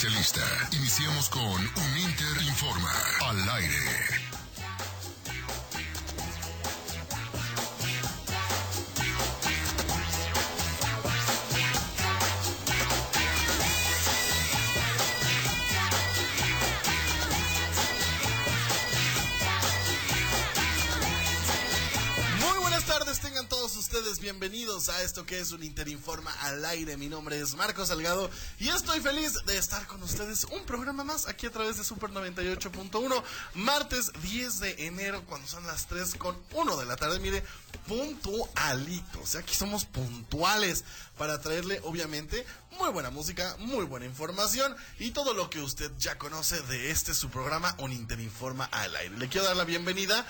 especialista. Iniciamos con Un Inter Informa al aire. A esto que es un Interinforma al aire. Mi nombre es Marco Salgado y estoy feliz de estar con ustedes un programa más aquí a través de Super 98.1, martes 10 de enero cuando son las 3 con 1 de la tarde. Mire, puntualito, o sea, aquí somos puntuales para traerle obviamente muy buena música, muy buena información y todo lo que usted ya conoce de este su programa Un Interinforma al aire. Le quiero dar la bienvenida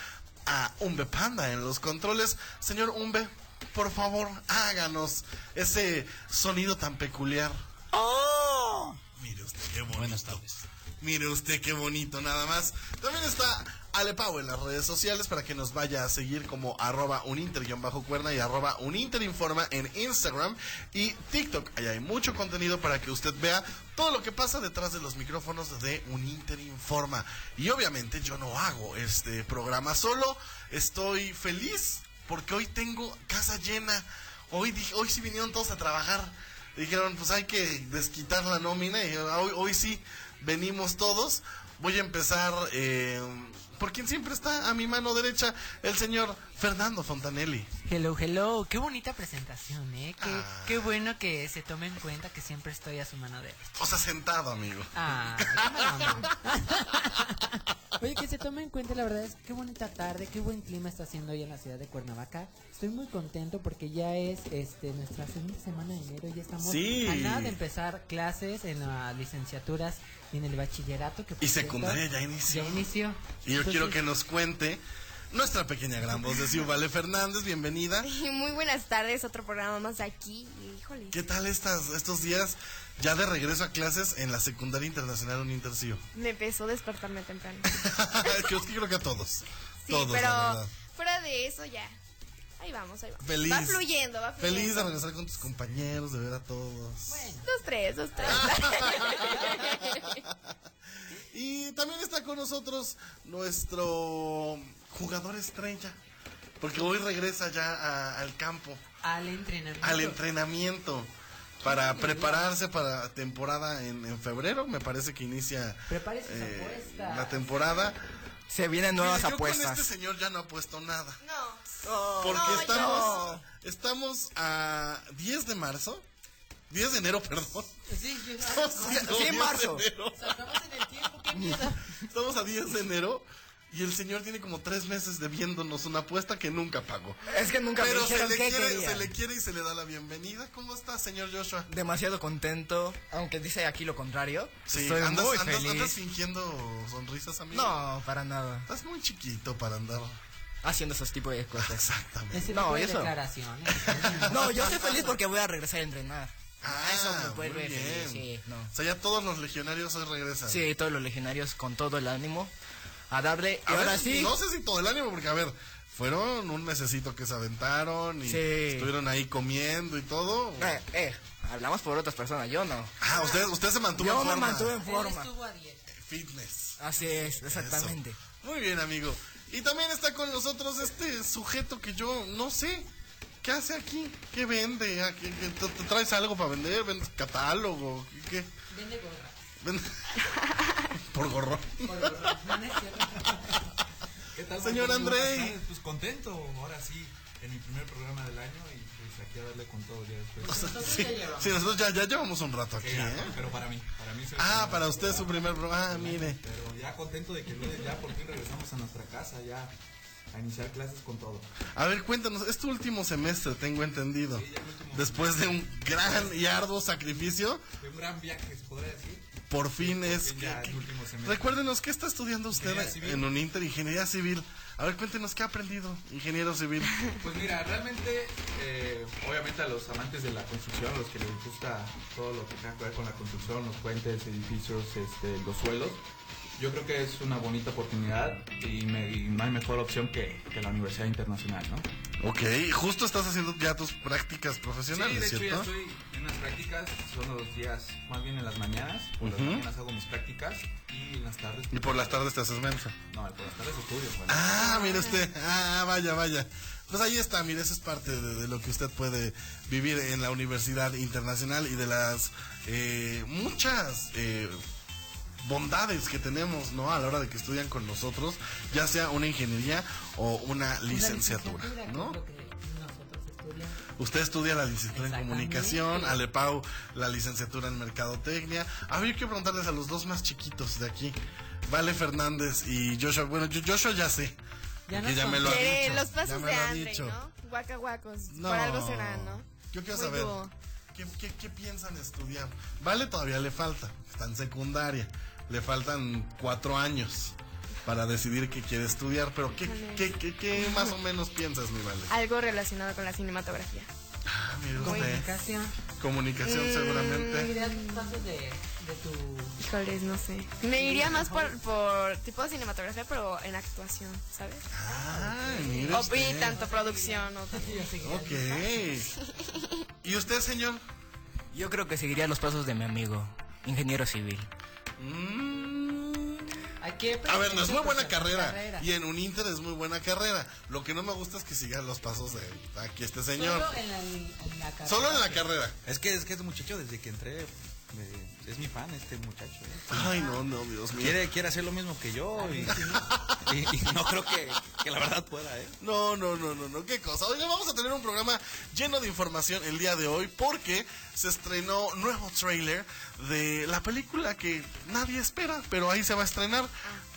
a Umbe Panda en los controles. Señor Umbe, por favor, háganos ese sonido tan peculiar. ¡Oh! Mire usted qué bonito. Buenas tardes. Mire usted qué bonito, nada más. También está Alepau en las redes sociales para que nos vaya a seguir como arroba uninter-cuerna y arroba uninterinforma en Instagram y TikTok. Allá hay mucho contenido para que usted vea todo lo que pasa detrás de los micrófonos de Uninter Informa. Y obviamente yo no hago este programa solo. Estoy feliz porque hoy tengo casa llena. Hoy, hoy sí vinieron todos a trabajar. Dijeron, pues hay que desquitar la nómina y hoy, hoy sí venimos todos. Voy a empezar eh, por quien siempre está a mi mano derecha, el señor Fernando Fontanelli. Hello, hello. Qué bonita presentación, ¿eh? Qué, ah. qué bueno que se tome en cuenta que siempre estoy a su mano derecha. O sea, sentado, amigo. Ah, Oye, que se tome en cuenta, la verdad es qué bonita tarde, qué buen clima está haciendo hoy en la ciudad de Cuernavaca. Estoy muy contento porque ya es este nuestra segunda semana de enero, ya estamos a nada de empezar clases en las licenciaturas y en el bachillerato. Que y secundaria ya inició. Ya inició. Y yo quiero que nos cuente nuestra pequeña gran voz de Ciubale Fernández, bienvenida. Muy buenas tardes, otro programa más aquí. Híjole. ¿Qué tal estas, estos días ya de regreso a clases en la secundaria internacional Unintercio? Me empezó a despertarme temprano. creo, creo que a todos. Sí, todos, pero fuera de eso ya. Ahí vamos, ahí vamos. Feliz. Va fluyendo, va fluyendo. Feliz de regresar con tus compañeros, de ver a todos. Bueno. Dos, tres, dos, tres. y también está con nosotros nuestro jugador estrella. Porque hoy regresa ya al campo. Al entrenamiento. Al entrenamiento. Para prepararse para temporada en, febrero, me parece que inicia eh, la temporada. Se vienen nuevas yo apuestas. Con este señor ya no ha puesto nada. No. porque estamos, estamos a 10 de marzo. 10 de enero, perdón. Sí, estamos, en marzo. estamos en el tiempo, qué Estamos a 10 de enero y el señor tiene como tres meses debiéndonos una apuesta que nunca pagó. Es que nunca Pero me se, le quiere, se le quiere y se le da la bienvenida. ¿Cómo está, señor Joshua? Demasiado contento, aunque dice aquí lo contrario. Sí, Estoy andas, muy andas, feliz. andas fingiendo sonrisas, amigo. No, para nada. Estás muy chiquito para andar haciendo esos tipos de cosas. Exactamente. no, eso. no, yo estoy feliz porque voy a regresar a entrenar. Ah, eso me puede ver. Sí, no. O sea, ya todos los legionarios hoy regresan. Sí, todos los legionarios con todo el ánimo a darle. ahora sí. No sé si todo el ánimo, porque a ver, fueron un mesecito que se aventaron y estuvieron ahí comiendo y todo. Eh, eh, hablamos por otras personas, yo no. Ah, usted, usted se mantuvo en forma. Yo me mantuve en forma. Fitness. Así es, exactamente. Muy bien, amigo. Y también está con nosotros este sujeto que yo no sé. ¿Qué hace aquí? ¿Qué vende? ¿Qué, te, traes algo para vender? ¿Vendes catálogo? ¿Qué? Vende gorras. Vende... Por gorro. ¿Qué tal, Señor André? Pues contento, ahora sí, en mi primer programa del año y pues aquí a darle con todo ya después. sí, nosotros ya, ya llevamos un rato aquí, ¿eh? Pero para mí, para mí. Ah, para usted su primer programa, ah, mire. Pero ya contento de que ya por fin regresamos a nuestra casa, ya a iniciar clases con todo. A ver, cuéntanos, es tu último semestre, tengo entendido. Después de un gran y arduo sacrificio. De un gran viaje, se podría decir por fin es. recuérdenos, ¿qué está estudiando usted en un Inter Ingeniería Civil? A ver, cuéntenos, ¿qué ha aprendido, ingeniero civil? Pues mira, realmente, eh, obviamente a los amantes de la construcción, a los que les gusta todo lo que tenga que ver con la construcción, los puentes, edificios, este, los suelos, yo creo que es una bonita oportunidad y, no hay mejor opción que, que la Universidad Internacional, ¿no? Ok, justo estás haciendo ya tus prácticas Sí, profesionales, de hecho ¿cierto? ya estoy en las prácticas, son los días, más bien en las mañanas, por las mañanas hago mis prácticas y en las tardes... Y por las tardes te haces mensa. No, por las tardes estudio. Bueno. Ah, mire usted. Ah, vaya, vaya. Pues ahí está, mire, eso es parte de, de lo que usted puede vivir en la Universidad Internacional y de las eh, muchas eh, bondades que tenemos, ¿no? A la hora de que estudian con nosotros, ya sea una ingeniería o una licenciatura, que ¿no? que. Usted estudia la licenciatura en comunicación, Alepau la licenciatura en mercadotecnia. A ver, yo quiero preguntarles a los dos más chiquitos de aquí, Vale Fernández y Joshua. Bueno, yo- Joshua ya sé. Ya porque nos ya me lo ha Quiere dicho. los pasos de Andre. ¿no? No. Por algo ¿no? Yo quiero Muy saber, dúo. ¿qué, qué, qué piensan estudiar? Vale, todavía le falta, está en secundaria, le faltan cuatro años para decidir qué quiere estudiar, pero ¿qué, qué, qué, qué más o menos piensas, mi Vale? Algo relacionado con la cinematografía. Ah, Comunicación. comunicación Mm. seguramente. Pasos de, de tu... Híjoles, no sé. Me iría más por, por tipo de cinematografía, pero en actuación, ¿sabes? Mire O usted. y tanto producción. O Ok. ¿Y usted, señor? Yo creo que seguiría los pasos de mi amigo, ingeniero civil. Mm. Hay que A ver, no es muy buena carrera. carrera. Y en un Inter es muy buena carrera. Lo que no me gusta es que siga los pasos de aquí este señor. Solo en la, en la carrera. Solo en la carrera. Es que es que este muchacho desde que entré me- es mi fan este muchacho. ¿eh? Ay, no, no, Dios mío. Quiere, quiere hacer lo mismo que yo y, y- y no creo que, que la verdad pueda, ¿eh? No, no, no, no, no, qué cosa. Oiga, vamos a tener un programa lleno de información el día de hoy porque se estrenó nuevo trailer de la película que nadie espera, pero ahí se va a estrenar.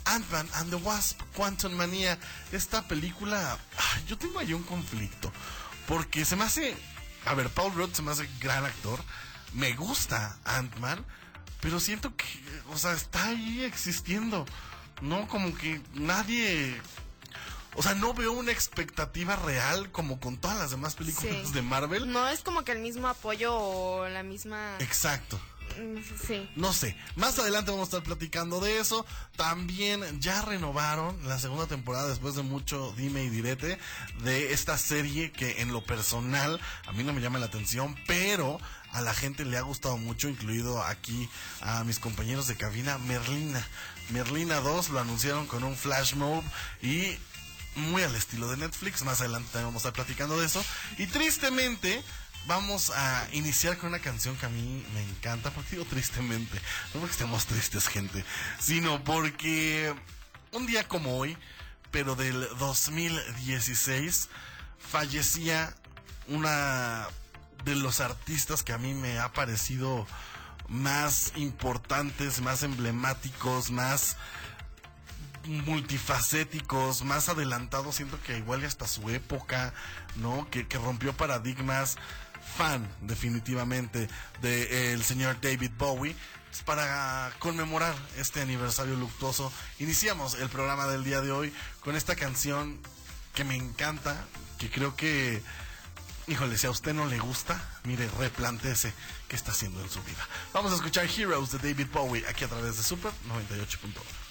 Ant-Man and the Wasp, Quantum Manía. Esta película, ay, yo tengo ahí un conflicto. Porque se me hace, a ver, Paul Rudd se me hace gran actor. Me gusta Ant-Man, pero siento que, o sea, está ahí existiendo. No, como que nadie o sea, no veo una expectativa real como con todas las demás películas Sí. de Marvel. No es como que el mismo apoyo o la misma... Exacto. Mm, Sí. No sé. Más adelante vamos a estar platicando de eso. También ya renovaron la segunda temporada después de mucho dime y direte de esta serie que en lo personal a mí no me llama la atención, pero a la gente le ha gustado mucho, incluido aquí a mis compañeros de cabina, Merlina. Merlina 2 lo anunciaron con un flash mob y muy al estilo de Netflix. Más adelante también vamos a estar platicando de eso. Y tristemente, vamos a iniciar con una canción que a mí me encanta. Porque digo tristemente, no porque estemos tristes, gente, sino porque un día como hoy, pero del 2016, fallecía una de los artistas que a mí me ha parecido más importantes, más emblemáticos, más multifacéticos, más adelantados, siento que igual hasta su época, ¿no? Que, rompió paradigmas, fan definitivamente del señor David Bowie. Pues, Para conmemorar este aniversario luctuoso, iniciamos el programa del día de hoy con esta canción que me encanta, que creo que, híjole, si a usted no le gusta, mire, replantéese qué está haciendo en su vida. Vamos a escuchar Heroes de David Bowie aquí a través de Super 98.1.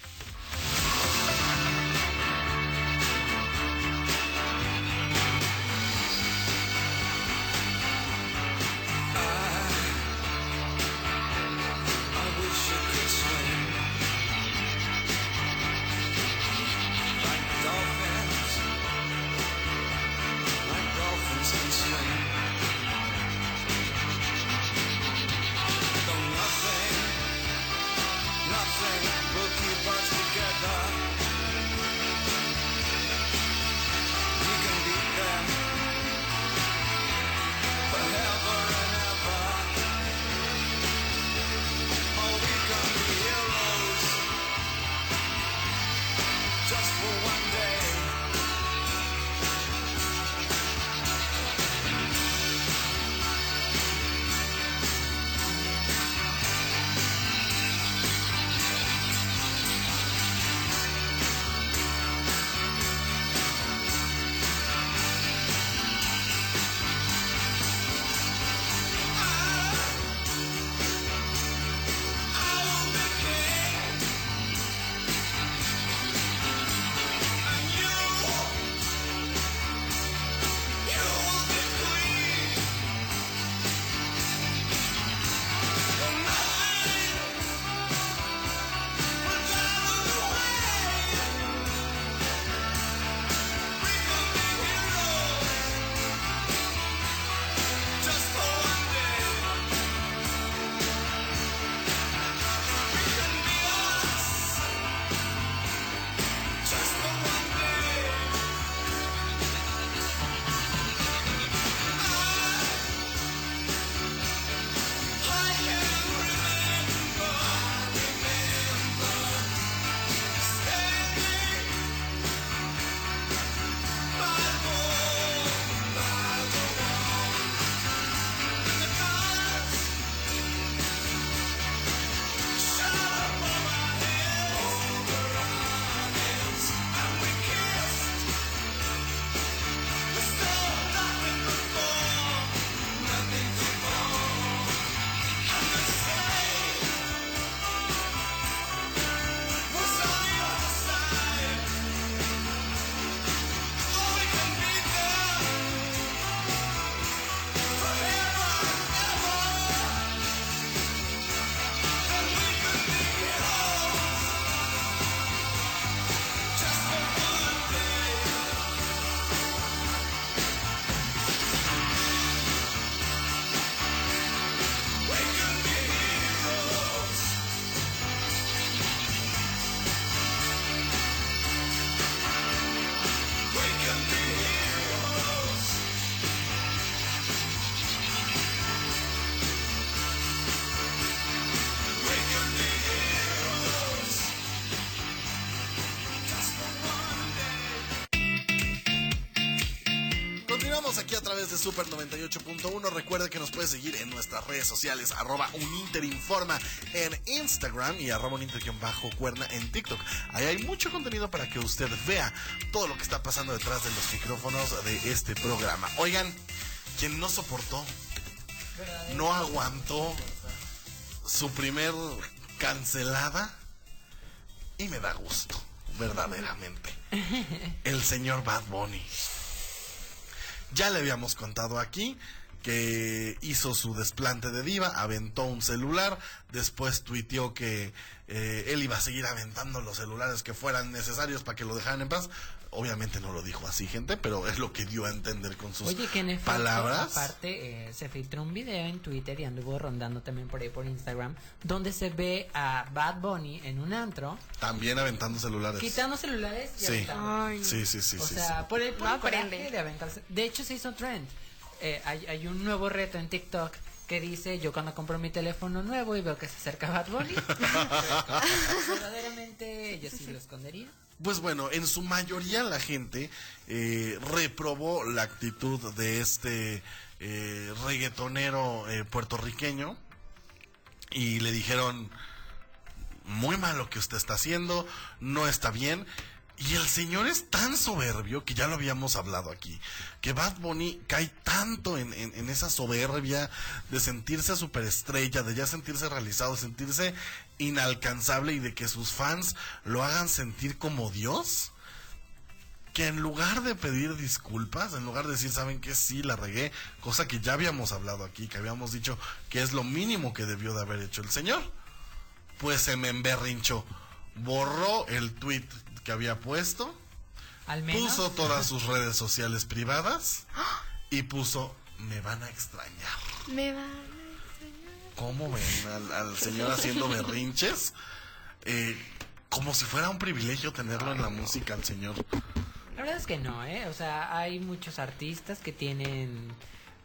Super 98.1. Recuerde que nos puede seguir en nuestras redes sociales, arroba uninterinforma en Instagram y arroba uninter-cuerna en TikTok. Ahí hay mucho contenido para que usted vea todo lo que está pasando detrás de los micrófonos de este programa. Oigan, quien no soportó, no aguantó su primer cancelada y me da gusto, verdaderamente. El señor Bad Bunny. Ya le habíamos contado aquí que hizo su desplante de diva, aventó un celular, después tuiteó que eh, él iba a seguir aventando los celulares que fueran necesarios para que lo dejaran en paz. Obviamente no lo dijo así, gente, pero es lo que dio a entender con sus Oye, que en efecto, palabras. aparte, eh, se filtró un video en Twitter y anduvo rondando también por ahí por Instagram, donde se ve a Bad Bunny en un antro, También aventando celulares. quitando celulares y Sí. aventando. Ay. Sí, sí, sí, o sí, sea, sí. por el, por No el de aventarse. De hecho, se hizo trend. Eh, hay, hay un nuevo reto en TikTok que dice, yo cuando compro mi teléfono nuevo y veo que se acerca Bad Bunny, verdaderamente yo sí lo escondería. Pues bueno, en su mayoría la gente eh, reprobó la actitud de este eh, reggaetonero eh, puertorriqueño y le dijeron, muy mal lo que usted está haciendo, no está bien. Y el señor es tan soberbio que ya lo habíamos hablado aquí, que Bad Bunny cae tanto en, esa soberbia de sentirse superestrella, de ya sentirse realizado, sentirse inalcanzable y de que sus fans lo hagan sentir como Dios, que en lugar de pedir disculpas, en lugar de decir, saben que sí, la regué, cosa que ya habíamos hablado aquí, que habíamos dicho que es lo mínimo que debió de haber hecho el señor, pues se me emberrinchó, borró el tweet que había puesto, Al menos. puso todas sus redes sociales privadas y puso, me van a extrañar. Me va. ¿Cómo ven al, al señor haciendo berrinches? Eh, como si fuera un privilegio tenerlo en la música al señor. La verdad es que no, ¿eh? O sea, hay muchos artistas que tienen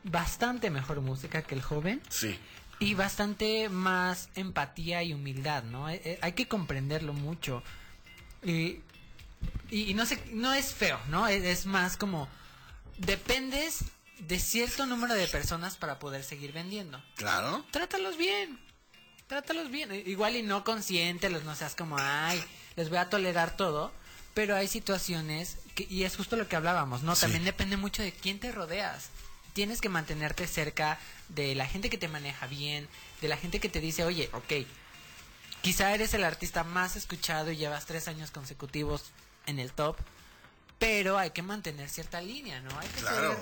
bastante mejor música que el joven Sí. y bastante más empatía y humildad, ¿no? Eh, eh, hay que comprenderlo mucho. Y, y, y no sé, no es feo, ¿no? Es, es más como dependes de cierto número de personas para poder seguir vendiendo. Claro. Trátalos bien. Trátalos bien. Igual y no consiéntelos, no seas como, ay, les voy a tolerar todo. Pero hay situaciones, que, y es justo lo que hablábamos, ¿no? Sí. También depende mucho de quién te rodeas. Tienes que mantenerte cerca de la gente que te maneja bien, de la gente que te dice, oye, ok, quizá eres el artista más escuchado y llevas tres años consecutivos en el top, pero hay que mantener cierta línea, ¿no? Hay que Claro. ser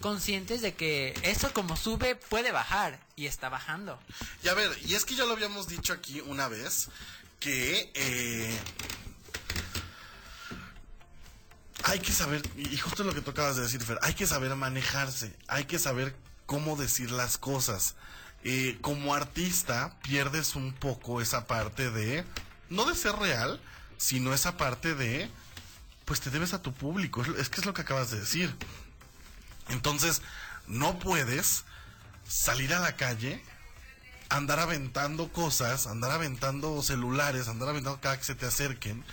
conscientes de que eso como sube puede bajar y está bajando. Y a ver, y es que ya lo habíamos dicho aquí una vez, que eh, hay que saber, y justo lo que tú acabas de decir, Fer, hay que saber manejarse, hay que saber cómo decir las cosas. Eh, como artista pierdes un poco esa parte de, no de ser real, sino esa parte de, pues te debes a tu público, es, que es lo que acabas de decir. Entonces, no puedes salir a la calle andar aventando cosas, andar aventando celulares, andar aventando cada que se te acerquen,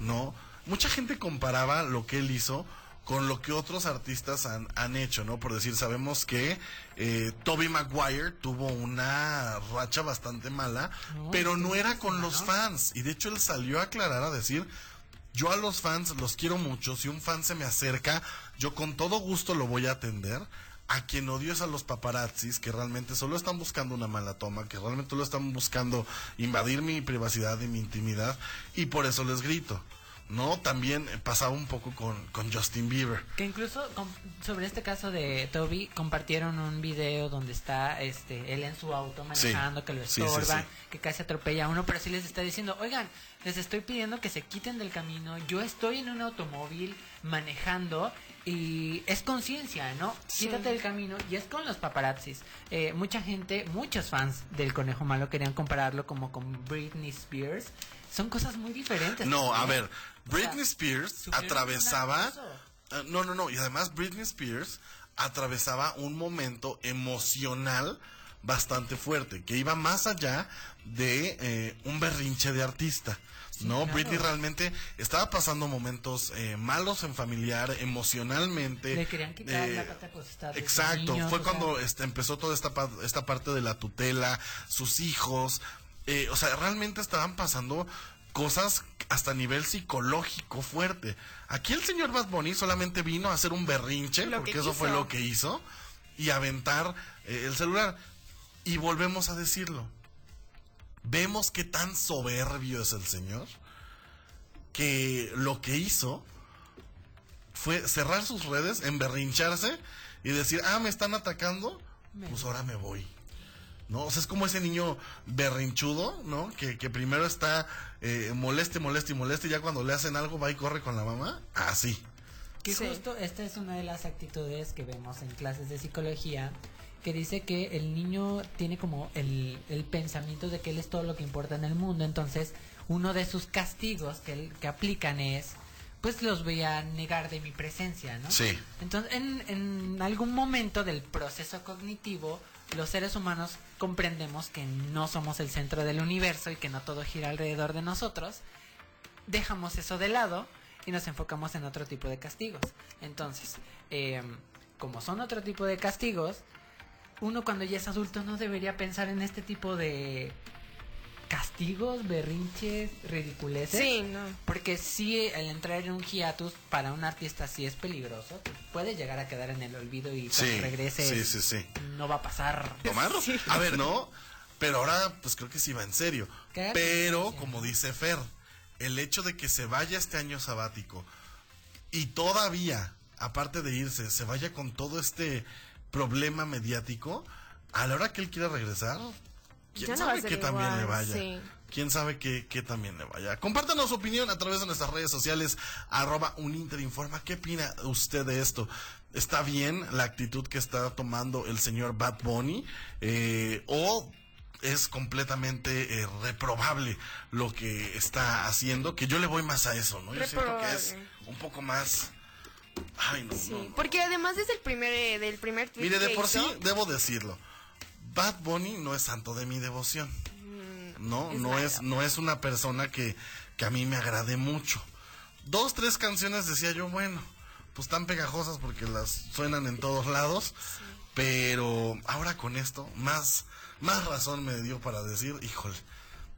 ¿no? Mucha gente comparaba lo que él hizo con lo que otros artistas han, han hecho, ¿no? Por decir, sabemos que eh, Toby Maguire tuvo una racha bastante mala, No, pero no era con los fans. Y de hecho él salió a aclarar, a decir, yo a los fans los quiero mucho. Si un fan se me acerca, yo con todo gusto lo voy a atender. A quien odio es a los paparazzis que realmente solo están buscando una mala toma, que realmente solo están buscando invadir mi privacidad y mi intimidad. Y por eso les grito. ¿No? También pasaba un poco con, con Justin Bieber. Que incluso sobre este caso de Toby compartieron un video donde está este él en su auto manejando, que lo Sí, sí, estorban, sí. que casi atropella a uno, pero sí les está diciendo, oigan, les estoy pidiendo que se quiten del camino, yo estoy en un automóvil manejando y es conciencia, ¿no? Sí. Quítate del camino y es con los paparazzis. Eh, mucha gente, muchos fans del Conejo Malo querían compararlo como con Britney Spears. Son cosas muy diferentes. No, a también. ver, O sea, Britney Spears atravesaba... Ah, no, no, no, y además Britney Spears atravesaba un momento emocional bastante fuerte, que iba más allá de eh, un berrinche de artista. no, claro. Britney realmente estaba pasando momentos eh, malos en familiar, emocionalmente. Le querían quitar eh, la pata sus Exacto, niños, fue sea. cuando este, empezó toda esta, esta parte de la tutela, sus hijos, eh, o sea, realmente estaban pasando cosas hasta nivel psicológico fuerte. Aquí el señor Bad Bunny solamente vino a hacer un berrinche, Lo porque eso fue lo que hizo, y aventar eh, el celular. Y volvemos a decirlo. Vemos qué tan soberbio es el señor, que lo que hizo fue cerrar sus redes, emberrincharse y decir, ah, me están atacando, pues ahora me voy. ¿No? O sea, es como ese niño berrinchudo, ¿no? Que, que primero está eh, moleste, moleste y moleste y ya cuando le hacen algo va y corre con la mamá. Así. Que Sí. justo esta es una de las actitudes que vemos en clases de psicología, que dice que el niño tiene como el, el pensamiento de que él es todo lo que importa en el mundo, entonces uno de sus castigos que, él- que aplican es, pues los voy a negar de mi presencia, ¿no? Sí. Entonces, en, en algún momento del proceso cognitivo, los seres humanos comprendemos que no somos el centro del universo y que no todo gira alrededor de nosotros, dejamos eso de lado y nos enfocamos en otro tipo de castigos. Entonces, eh, como son otro tipo de castigos, uno cuando ya es adulto no debería pensar en este tipo de castigos, berrinches, ridiculeces. Sí, no. Porque sí, el entrar en un hiatus para un artista sí es peligroso. Puede llegar a quedar en el olvido y cuando Sí, regrese sí, sí, sí. no va a pasar. ¿Tomar? A ver, no, pero ahora pues creo que sí va en serio. Claro. Pero, como dice Fer, el hecho de que se vaya este año sabático y todavía, aparte de irse, se vaya con todo este problema mediático, a la hora que él quiera regresar, quién Ya no sabe ser que también igual, le vaya. sí. Quién sabe que, que también le vaya. Compártanos su opinión a través de nuestras redes sociales, arroba uninterinforma. ¿Qué opina usted de esto? ¿Está bien la actitud que está tomando el señor Bad Bunny? Eh, ¿O es completamente eh, reprobable lo que está haciendo? Que yo le voy más a eso, ¿no? Yo siento que es un poco más... Ay, no, Sí, no, no. porque además desde el primer, eh, del primer tweet Mire, de que por sí, debo decirlo. Bad Bunny no es santo de mi devoción. No, es no malo. es, no es una persona que, que a mí me agrade mucho. Dos, tres canciones decía yo, bueno, pues tan pegajosas porque las suenan en todos lados. Pero ahora con esto, más, más razón me dio para decir, híjole,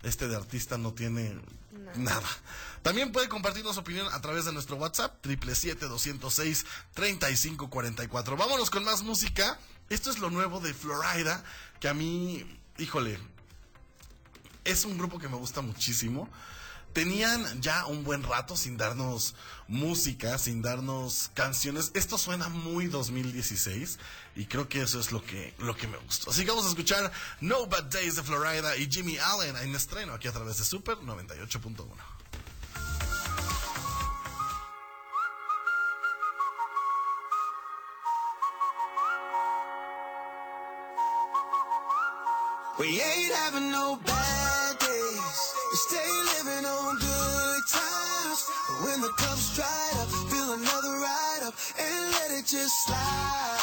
este de artista no tiene nada. También puede compartirnos su opinión a través de nuestro WhatsApp, 777-206-3544. Vámonos con más música. Esto es lo nuevo de Florida, que a mí, híjole, es un grupo que me gusta muchísimo. Tenían ya un buen rato sin darnos música, sin darnos canciones. Esto suena muy 2016 y creo que eso es lo que, lo que me gustó. Así que vamos a escuchar No Bad Days de Florida y Jimmy Allen en estreno aquí a través de Super 98.1. We ain't having no bad stay living on good times. When the cup's dried up, fill another ride up and let it just slide.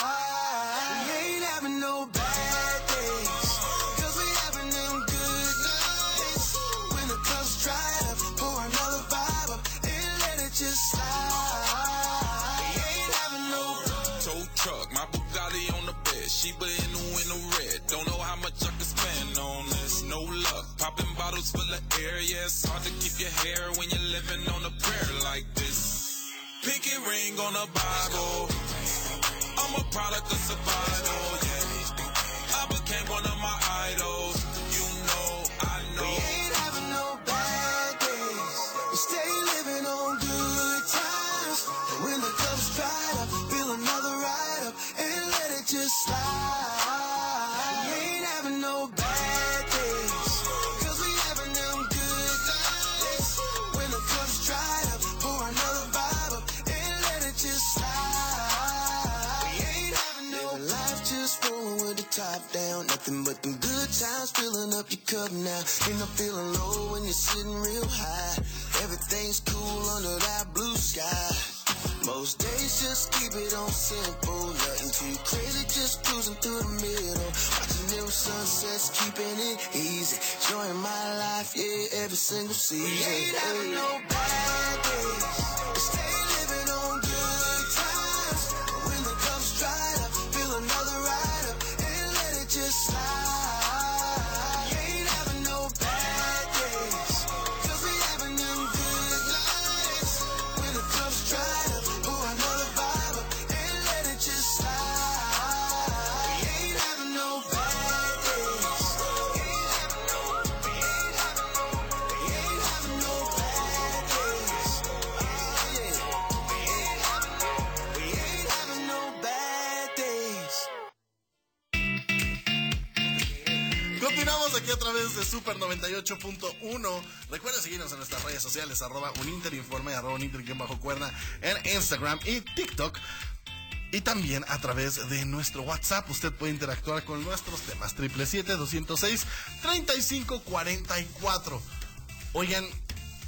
Bottles full of air, yeah, it's hard to keep your hair when you're living on a prayer like this. Pinky ring on a Bible, I'm a product of survival, Nothing but them good times filling up your cup now. Ain't no feeling low when you're sitting real high. Everything's cool under that blue sky. Most days just keep it on simple. Nothing too crazy, just cruising through the middle. Watching new sunsets, keeping it easy. Enjoying my life, yeah, every single season. We ain't having no bad days. Super 98.1. Recuerda seguirnos en nuestras redes sociales, arroba uninterinforme, arroba uninter cuerna en Instagram y TikTok. Y también a través de nuestro WhatsApp usted puede interactuar con nuestros temas. 777-206-3544. Oigan,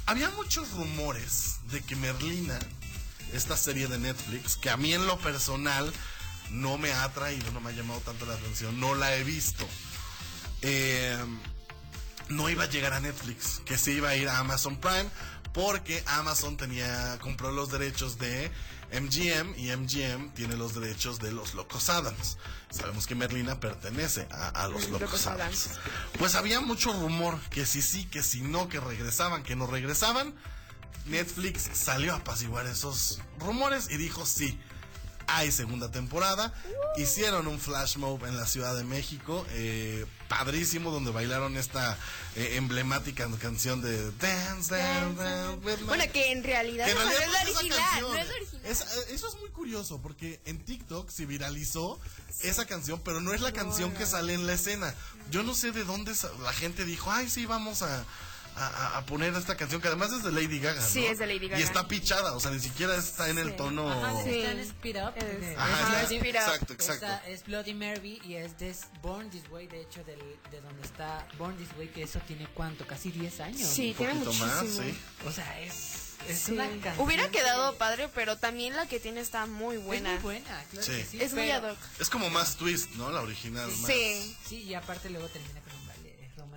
había muchos rumores de que Merlina, esta serie de Netflix, que a mí en lo personal no me ha atraído, no me ha llamado tanto la atención, no la he visto eh, no iba a llegar a Netflix, que se iba a ir a Amazon Prime, porque Amazon tenía compró los derechos de MGM y MGM tiene los derechos de los Locos Adams. Sabemos que Merlina pertenece a, a los Locos, Locos Adams. Adams. Pues había mucho rumor que si sí, que si no, que regresaban, que no regresaban. Netflix salió a apaciguar esos rumores y dijo sí. Hay segunda temporada. Hicieron un flash mob en la Ciudad de México. eh, padrísimo, donde bailaron esta eh, emblemática canción de Dance, Dance, Dance Bueno, que en realidad, que en realidad no es la no es esa original. No es original. Es- eh, eso es muy curioso porque en TikTok se viralizó esa canción, pero no es la canción que sale en la escena. Yo no sé de dónde la gente dijo, ay, sí, vamos a, a- a poner esta canción, que además es de Lady Gaga. Sí, ¿no? es de Lady Gaga. Y está pichada, o sea, ni siquiera está en el tono. Ajá, Sí. está en Speed Up. Es- Ajá, es Speed Up. exacto, exacto. Esta es Bloody Mary y es de Born This Way, de hecho, del, de donde está Born This Way, que eso tiene cuánto, casi 10 años. Sí, Un tiene poquito más, muchísimo. sí. O sea, es, es Sí. una canción. Hubiera que quedado padre, pero también la que tiene está muy buena. Es muy buena, claro Sí. que sí. Es muy ad hoc. Es como más twist, ¿no? La original. más- Sí. Sí, y aparte luego termina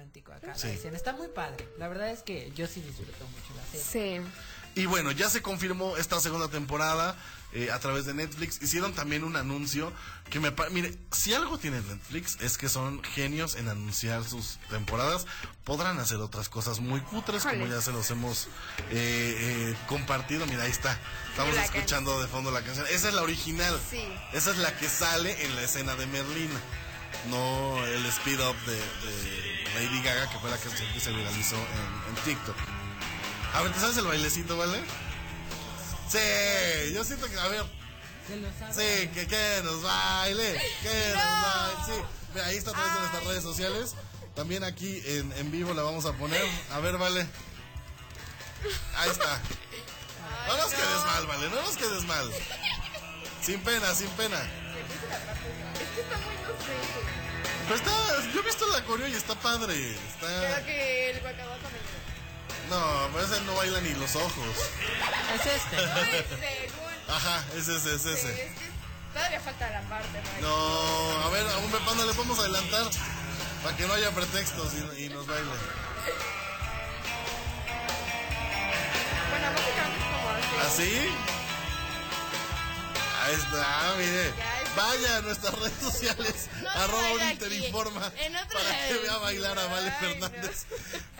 romántico acá. Sí. La escena está muy padre. La verdad es que yo sí disfruto mucho la serie. Sí. Y bueno, ya se confirmó esta segunda temporada eh, a través de Netflix. Hicieron también un anuncio que me parece... Mire, si algo tiene Netflix es que son genios en anunciar sus temporadas. Podrán hacer otras cosas muy cutres como ya se los hemos eh, eh, compartido. Mira, ahí está. Estamos La escuchando de fondo la canción. Esa es la original. Sí. Esa es la que sale en la escena de Merlina. No el speed up de, de Lady Gaga, que fue la canción que se viralizó en, en TikTok. A ver, ¿te sabes el bailecito, vale? Sí, yo siento que, a ver, sí, que, que nos baile, que nos baile, sí. Ahí está a través de nuestras redes sociales. También aquí en, en vivo la vamos a poner. A ver, vale. Ahí está. No nos quedes mal, vale, no nos quedes mal. Sin pena, sin pena. Es que sé. Pero está, yo he visto la coreo y está padre. Creo que el. No, pero ese no baila ni los ojos. Es este. Según. Ajá, ese, ese, ese, Es ese. que todavía falta la parte. ¿no? No, a ver, a un Pepanda le podemos adelantar para que no haya pretextos y, y nos baile. Bueno, básicamente es como así. ¿Así? Ahí está, mire. Ya es- Vaya a nuestras redes sociales, No arroba un. Interinforma, para que vea bailar a Vale Ay, no. Fernández.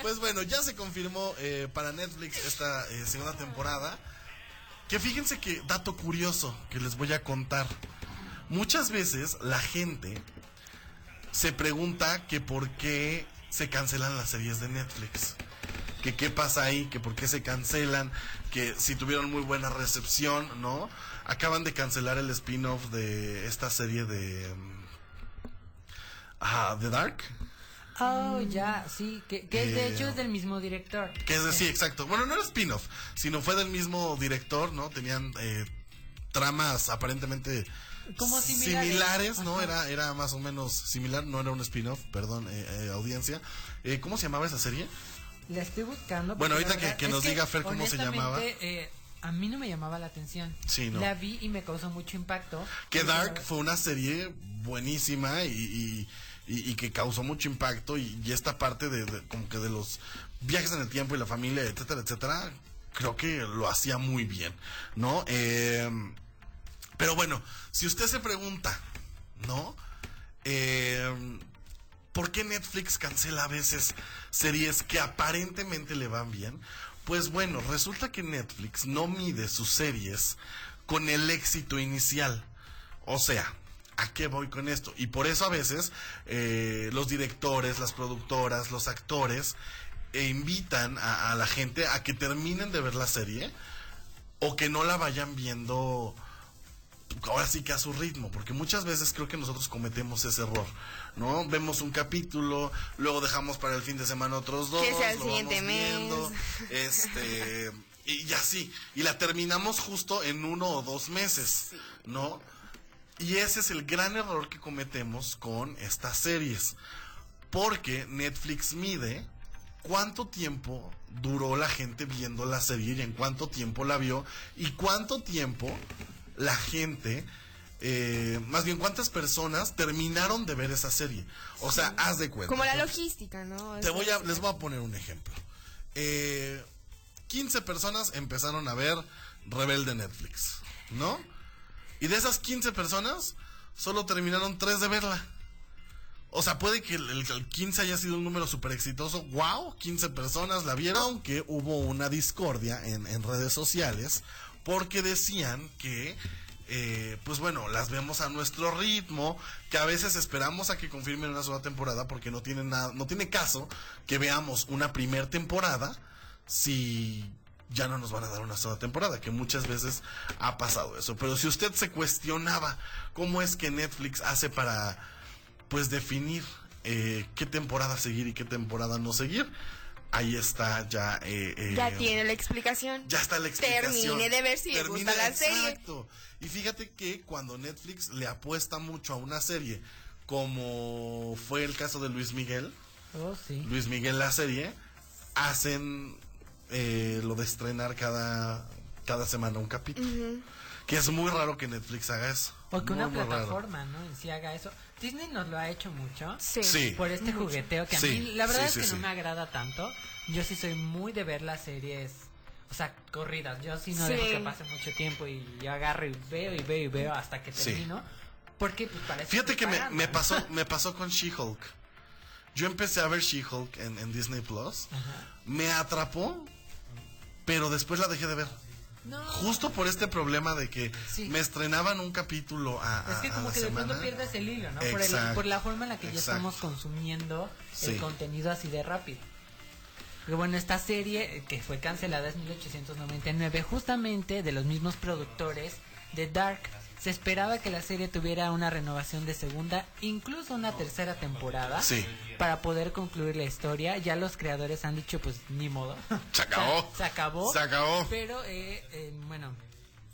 Pues bueno, ya se confirmó eh, para Netflix esta eh, segunda temporada. Que fíjense que, dato curioso que les voy a contar. Muchas veces la gente se pregunta que por qué se cancelan las series de Netflix. Que qué pasa ahí, que por qué se cancelan, que si tuvieron muy buena recepción, ¿no? Acaban de cancelar el spin-off de esta serie de... mm, Ah, The Dark. Oh, ya, sí. Que, que de Eh, hecho es del mismo director. Que es de, sí, exacto. Bueno, no era spin-off, sino fue del mismo director, ¿no? Tenían eh, tramas aparentemente Como similares. ¿no? Era, era más o menos similar, no era un spin-off, perdón, eh, eh, audiencia. Eh, ¿Cómo se llamaba esa serie? La estoy buscando. Bueno, ahorita que- nos diga Fer cómo se llamaba. eh, a mí no me llamaba la atención. Sí, no. La vi y me causó mucho impacto. Que Dark fue una serie buenísima y, y- y- y que causó mucho impacto y, y esta parte de, de- como que de los viajes en el tiempo y la familia, etcétera, etcétera, creo que lo hacía muy bien, ¿no? Eh, pero bueno, si usted se pregunta, ¿no? Eh, ¿Por qué Netflix cancela a veces series que aparentemente le van bien? Pues bueno, resulta que Netflix no mide sus series con el éxito inicial. O sea, ¿a qué voy con esto? Y por eso a veces eh, los directores, las productoras, los actores eh, invitan a, a la gente a que terminen de ver la serie o que no la vayan viendo ahora sí que a su ritmo, porque muchas veces creo que nosotros cometemos ese error, ¿no? Vemos un capítulo, luego dejamos para el fin de semana otros dos, Que sea el lo siguiente vamos viendo, mes. este, y así, y la terminamos justo en uno o dos meses, ¿no? Y ese es el gran error que cometemos con estas series, porque Netflix mide cuánto tiempo duró la gente viendo la serie y en cuánto tiempo la vio y cuánto tiempo la gente, eh, más bien cuántas personas terminaron de ver esa serie. O sea, haz de cuenta. Como la logística, ¿no? Te voy a, les voy a poner un ejemplo. Eh, 15 personas empezaron a ver Rebelde Netflix, ¿no? Y de esas 15 personas, solo terminaron 3 de verla. O sea, puede que el, el- el 15 haya sido un número súper exitoso. ¡Wow! 15 personas la vieron. Aunque hubo una discordia en, en redes sociales porque decían que, eh, pues bueno, las vemos a nuestro ritmo, que a veces esperamos a que confirmen una sola temporada porque no tiene, nada, no tiene caso que veamos una primer temporada si ya no nos van a dar una sola temporada, que muchas veces ha pasado eso. Pero si usted se cuestionaba cómo es que Netflix hace para pues definir eh, qué temporada seguir y qué temporada no seguir. Ahí está ya. eh, eh, Ya tiene la explicación. Ya está la explicación. Termine de ver si le Termina- gusta la serie. Exacto. Y fíjate que cuando Netflix le apuesta mucho a una serie, como fue el caso de Luis Miguel, Oh, sí. Luis Miguel la serie, hacen eh, lo de estrenar cada, cada semana un capítulo. Que es muy raro que Netflix haga eso. O que Muy, una muy raro. plataforma, ¿no? En sí haga eso. Disney nos lo ha hecho mucho. Sí. Sí. Por este jugueteo que a Sí, mí, la verdad sí, es que sí. no me agrada tanto. Yo sí soy muy de ver las series, o sea, corridas. Yo sí no Sí. dejo que pase mucho tiempo y yo agarro y veo y veo y veo hasta que Sí. termino. Porque pues parece Fíjate que me, me pasó, me pasó con She-Hulk. Yo empecé a ver She-Hulk en, en Disney Plus. Me atrapó, pero después la dejé de ver. No. Justo por este problema de que Sí. me estrenaban un capítulo a, a- Es que a como la que de pronto pierdes el hilo, ¿no? Por, el- por la forma en la que ya estamos consumiendo Sí. el contenido así de rápido. Y bueno, esta serie eh, que fue cancelada es 1899, justamente de los mismos productores de Dark. Se esperaba que la serie tuviera una renovación de segunda, incluso una tercera temporada, Sí. para poder concluir la historia. Ya los creadores han dicho, pues ni modo. Se acabó. Se acabó. Se acabó. Pero, eh, eh, bueno,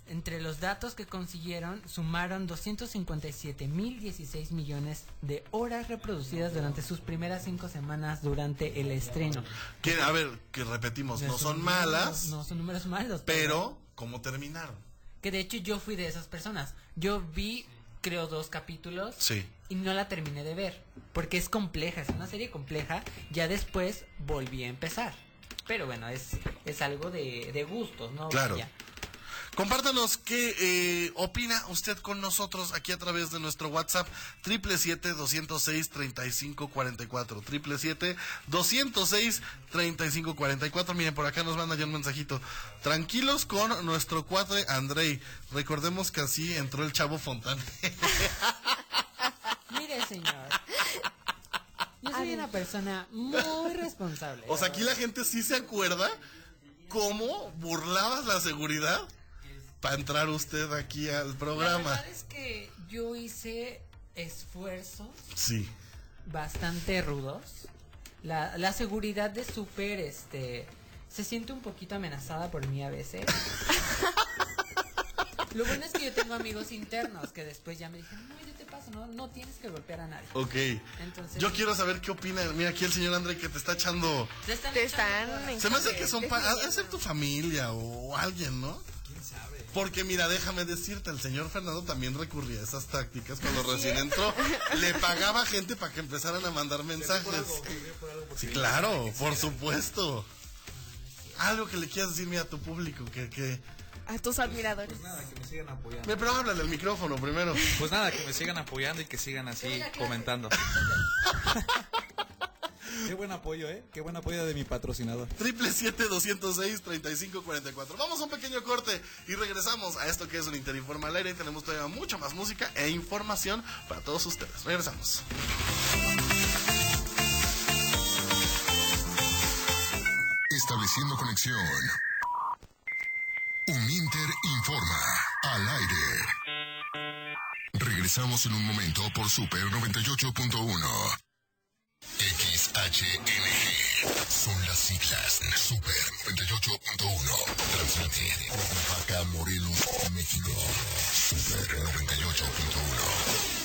entre los datos que consiguieron, sumaron 257 mil 16 millones de horas reproducidas durante sus primeras cinco semanas durante el estreno. Que, a ver, que repetimos, no son malas, No son números malos. pero ¿cómo terminaron? Que de hecho yo fui de esas personas. Yo vi, creo, dos capítulos Sí. y no la terminé de ver. Porque es compleja, es una serie compleja. Ya después volví a empezar. Pero bueno, es, es algo de, de gustos, ¿no? Claro. Compártanos qué eh, opina usted con nosotros aquí a través de nuestro WhatsApp 777-206-3544. 777-206-3544. Miren, por acá nos manda ya un mensajito. Tranquilos con nuestro cuadre Andrei. Recordemos que así entró el chavo Fontán. Mire, señor. Yo soy una persona muy responsable. o sea, aquí la gente sí se acuerda cómo burlabas la seguridad para entrar usted aquí al La programa. verdad es que yo hice esfuerzos Sí. bastante rudos. La, la seguridad de Super, este, se siente un poquito amenazada por mí a veces. Lo bueno es que yo tengo amigos internos que después ya me dijeron, no, yo te paso, no, no tienes que golpear a nadie. Ok. Entonces, Yo quiero saber qué opina. Mira, aquí el señor André que te está echando. Te están Te. Se me hace que son. Ha de ser tu familia o alguien, ¿no? Porque mira, déjame decirte, el señor Fernando también recurría a esas tácticas cuando recién entró. Le pagaba gente para que empezaran a mandar mensajes. Sí, claro, por supuesto. Algo que le quieras decir mira, a tu público, que, que... A tus admiradores. Nada, que me sigan apoyando. Pero háblale al micrófono primero. Pues nada, que me sigan apoyando y que sigan así comentando. Qué buen apoyo, ¿eh? Qué buen apoyo de mi patrocinador. Triple 206 3544 Vamos a un pequeño corte y regresamos a esto que es un Interinforma al aire. Tenemos todavía mucha más música e información para todos ustedes. Regresamos. Estableciendo conexión. Uninter informa al aire. Regresamos en un momento por Super 98.1. XHNG son las siglas Super 98.1. Transmite Oaxaca, Morelos, México. Super 98.1.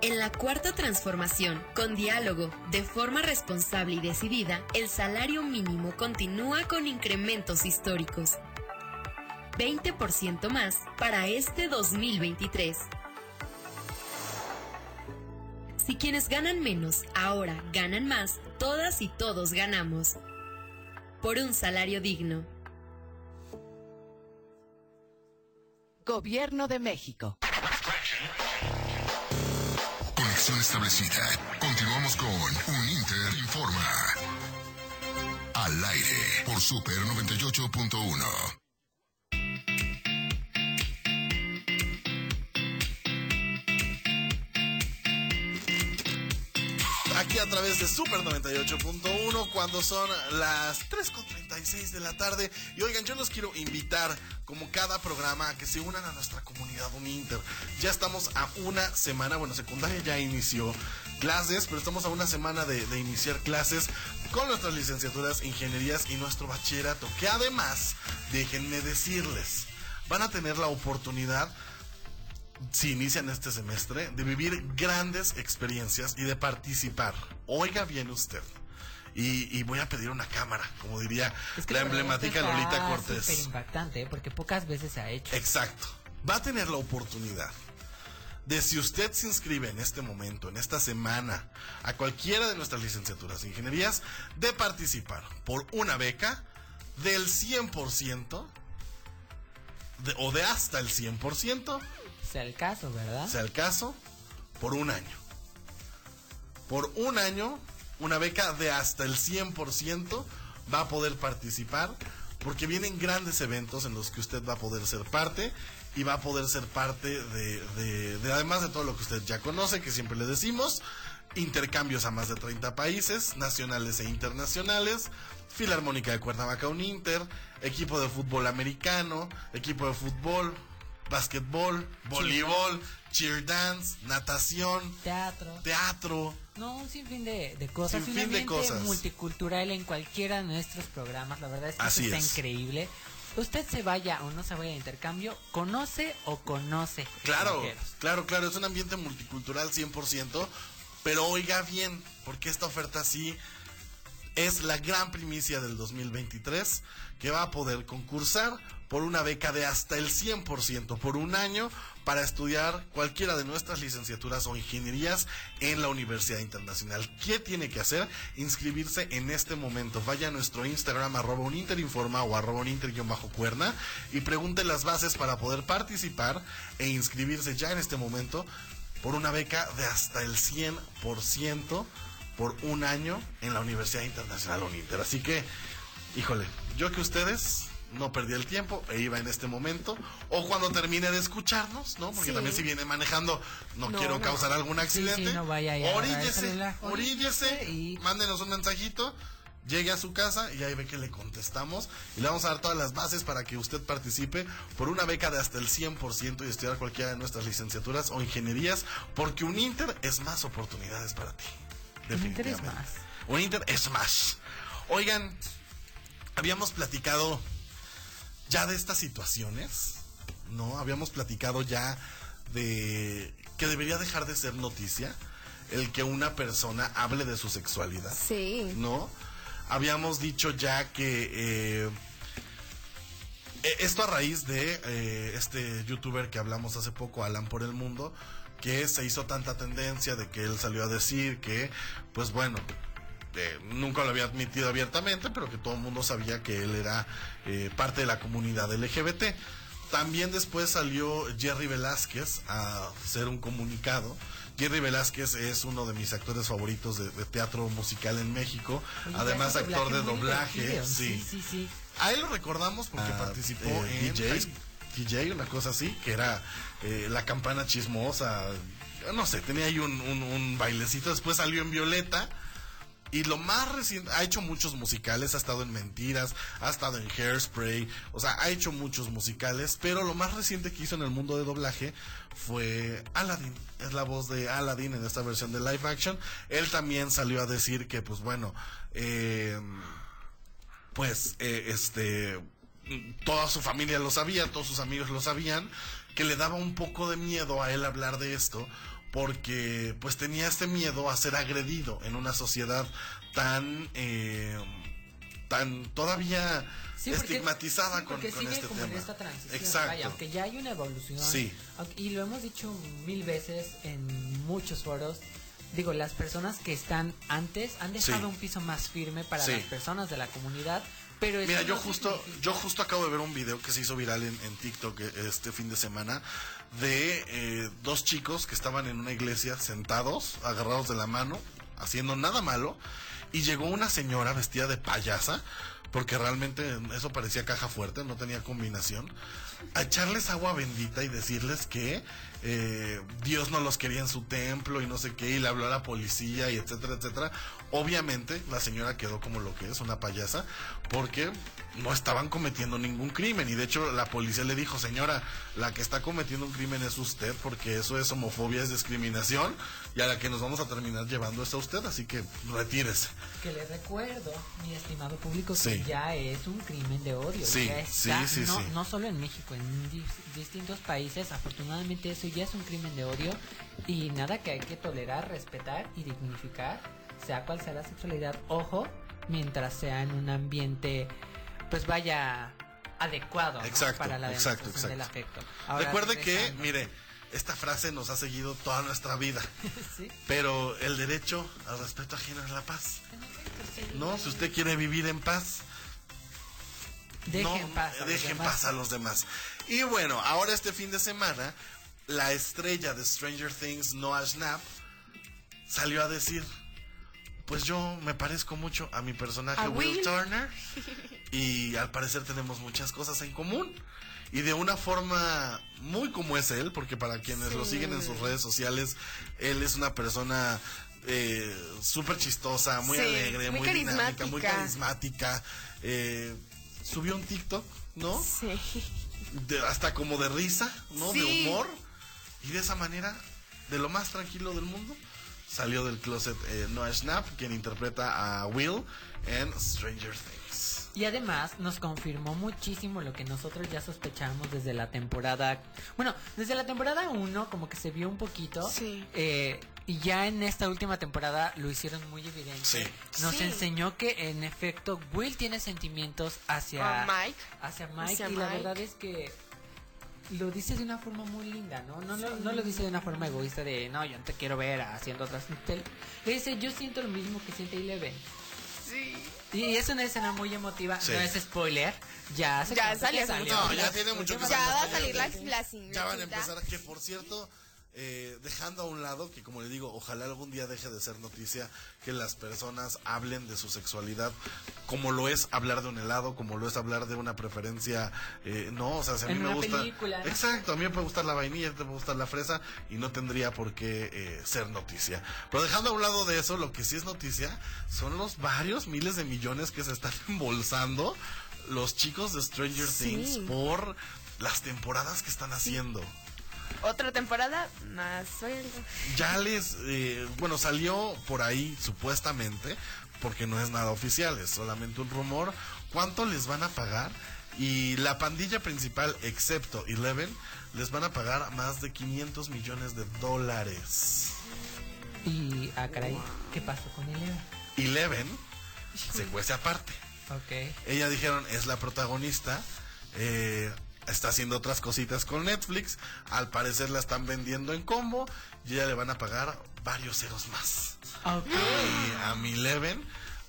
En la cuarta transformación, con diálogo, de forma responsable y decidida, el salario mínimo continúa con incrementos históricos. 20% más para este 2023. Si quienes ganan menos ahora ganan más, todas y todos ganamos. Por un salario digno. Gobierno de México. Establecida. Continuamos con Un Inter Informa. Al aire por Super 98.1. Aquí a través de Super 98.1 cuando son las 3.36 de la tarde. Y oigan, yo los quiero invitar, como cada programa, a que se unan a nuestra comunidad Uninter. Ya estamos a una semana, bueno, secundaria ya inició clases, pero estamos a una semana de, de iniciar clases con nuestras licenciaturas, ingenierías y nuestro bachillerato. Que además, déjenme decirles, van a tener la oportunidad si inician este semestre, de vivir grandes experiencias y de participar. Oiga bien usted. Y, y voy a pedir una cámara, como diría Es que la emblemática Lolita Cortés. súper impactante, ¿eh? porque pocas veces se ha hecho. Exacto. Va a tener la oportunidad de si usted se inscribe en este momento, en esta semana, a cualquiera de nuestras licenciaturas e ingenierías, de participar por una beca del 100% de- o de hasta el 100%, Sea el caso, ¿verdad? sea el caso, por un año. Por un año, una beca de hasta el 100% va a poder participar porque vienen grandes eventos en los que usted va a poder ser parte y va a poder ser parte de, de- de además de todo lo que usted ya conoce, que siempre le decimos, intercambios a más de 30 países, nacionales e internacionales, Filarmónica de Cuernavaca un Inter, equipo de fútbol americano, equipo de fútbol, básquetbol, voleibol, cheer dance, natación, Teatro. teatro. No, un sinfín de, de cosas. Sinfín un de ambiente cosas. multicultural en cualquiera de nuestros programas. La verdad es que eso Así está es. increíble. Usted se vaya o no se vaya de intercambio, conoce o conoce. Claro, claro, claro, es un ambiente multicultural 100%, pero oiga bien, porque esta oferta sí es la gran primicia del 2023 que va a poder concursar por una beca de hasta el 100% por un año para estudiar cualquiera de nuestras licenciaturas o ingenierías en la Universidad Internacional. ¿Qué tiene que hacer? Inscribirse en este momento. Vaya a nuestro Instagram arroba uninterinforma o arroba uninter-cuerna y pregunte las bases para poder participar e inscribirse ya en este momento por una beca de hasta el 100% por un año en la Universidad Internacional Uninter. Así que, híjole, yo que ustedes no perdí el tiempo e iba en este momento o cuando termine de escucharnos, ¿no? Porque Sí. también si viene manejando no, No, quiero no. causar algún Sí, accidente. sí, no vaya agarrar el oríllese, oríllese, mándenos un mensajito, llegue a su casa y ahí ve que le contestamos y le vamos a dar todas las bases para que usted participe por una beca de hasta el 100% y estudiar cualquiera de nuestras licenciaturas o ingenierías, porque un Inter es más oportunidades para ti. Definitivamente. más. Un Inter es más. Oigan, habíamos platicado ya de estas situaciones, ¿no? Habíamos platicado ya de que debería dejar de ser noticia el que una persona hable de su sexualidad. Sí. ¿No? Habíamos dicho ya que eh, eh, esto a raíz de eh, este youtuber que hablamos hace poco, Alan por el Mundo, que se hizo tanta tendencia de que él salió a decir que, pues bueno, eh, nunca lo había admitido abiertamente, pero que todo el mundo sabía que él era eh, parte de la comunidad LGBT. También después salió Jerry Velázquez a hacer un comunicado. Jerry Velázquez es uno de mis actores favoritos de, de teatro musical en México, Oye, además actor de doblaje. Sí. sí, sí. A él lo recordamos porque Ah, participó eh, en DJ. High- DJ, una cosa así, que era eh, la campana chismosa. No sé, tenía ahí un, un- un bailecito. Después salió en Violeta. Y lo más reciente, ha hecho muchos musicales, ha estado en Mentiras, ha estado en Hairspray, o sea, ha hecho muchos musicales, pero lo más reciente que hizo en el mundo de doblaje fue Aladdin, es la voz de Aladdin en esta versión de live action. Él también salió a decir que, pues bueno, eh, pues eh, este toda su familia lo sabía, todos sus amigos lo sabían, que le daba un poco de miedo a él hablar de esto porque pues tenía este miedo a ser agredido en una sociedad tan eh, tan todavía Sí, porque- estigmatizada sí, con, porque con sigue este como tema. en esta transición. Exacto. Vaya, aunque ya hay una evolución. Sí. Y lo hemos dicho mil veces en muchos foros. Digo, las personas que están antes han dejado un piso más firme para las personas de la comunidad. Pero Mira, yo no justo, significa- yo justo acabo de ver un video que se hizo viral en, en TikTok eh, este fin de semana de eh, dos chicos que estaban en una iglesia sentados, agarrados de la mano, haciendo nada malo, y llegó una señora vestida de payasa, porque realmente eso parecía caja fuerte, no tenía combinación, a echarles agua bendita y decirles que eh, Dios no los quería en su templo y no sé qué, y le habló a la policía y etcétera, etcétera. Obviamente la señora quedó como lo que es, una payasa, porque no estaban cometiendo ningún crimen y de hecho la policía le dijo, señora, la que está cometiendo un crimen es usted porque eso es homofobia, es discriminación y a la que nos vamos a terminar llevando es a usted, así que retírese. Que le recuerdo, mi estimado público, que ya es un crimen de odio. Sí, ya está, sí, sí, no, sí. no solo en México, en dis- distintos países, afortunadamente eso ya es un crimen de odio y nada que hay que tolerar, respetar y dignificar, sea cual sea la sexualidad. Ojo, mientras sea en un ambiente, pues vaya adecuado ¿no? Exacto, para la exacto, demostración del exacto. afecto. Ahora, Recuerde que, mire, esta frase nos ha seguido toda nuestra vida. Sí. Pero el derecho al respeto ajeno es la paz. No, si usted quiere vivir en paz, Deje no, paz a los deje en demás. paz a los demás. Y bueno, ahora este fin de semana, la estrella de Stranger Things, Noah Schnapp, salió a decir, pues yo me parezco mucho a mi personaje ¿A Will Will? Turner y al parecer tenemos muchas cosas en común. Y de una forma muy como es él, porque para quienes lo siguen en sus redes sociales, él es una persona eh, súper chistosa, muy Sí, alegre, muy, muy dinámica, muy carismática. carismática. Eh, subió un TikTok, ¿no? Sí. De- hasta como de risa, ¿no? Sí. De humor. Y de esa manera, de lo más tranquilo del mundo, salió del closet eh, Noah Schnapp, quien interpreta a Will en Stranger Things. Y además nos confirmó muchísimo lo que nosotros ya sospechábamos desde la temporada. Bueno, desde la temporada 1, como que se vio un poquito. Sí. eh, Y ya en esta última temporada lo hicieron muy evidente. Sí. Nos Sí. enseñó que en efecto Will tiene sentimientos hacia A Mike. Hacia Mike Hacia y la verdad es que lo dice de una forma muy linda, ¿no? No, lo- no lo dice de una forma egoísta de, no, yo no te quiero ver haciendo otras... Le dice, yo siento lo mismo que siente Eleven. Sí. Y es una escena muy emotiva, Sí. no es spoiler, ya se Ya salió No, ya tiene mucho que Ya va a salir la, la Ya van a empezar, que por cierto, eh, dejando a un lado, que como le digo, ojalá algún día deje de ser noticia que las personas hablen de su sexualidad, como lo es hablar de un helado, como lo es hablar de una preferencia, eh, no, o sea, si a mí En me gusta... película, ¿no? Exacto, a mí me puede gustar la vainilla, te puede gustar la fresa, y no tendría por qué eh, ser noticia. Pero dejando a un lado de eso, lo que sí es noticia son los varios miles de millones que se están embolsando los chicos de Stranger Sí. Things por las temporadas que están haciendo. Otra temporada más sueldo. Ya les, eh, bueno, salió por ahí supuestamente, porque no es nada oficial, es solamente un rumor, cuánto les van a pagar. Y la pandilla principal, excepto Eleven, les van a pagar más de 500 millones de dólares. Y, ah, caray, ¿qué pasó con Eleven? Eleven se cuece aparte. Ok. Ella dijeron, es la protagonista. eh, está haciendo otras cositas con Netflix. Al parecer la están vendiendo en combo. Y ella le van a pagar varios ceros más. Y a mi Eleven,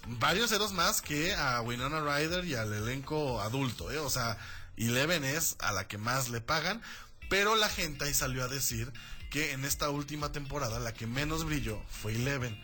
varios ceros más que a Winona Ryder y al elenco adulto. ¿eh? O sea, Eleven es a la que más le pagan. Pero la gente ahí salió a decir que en esta última temporada la que menos brilló fue Eleven.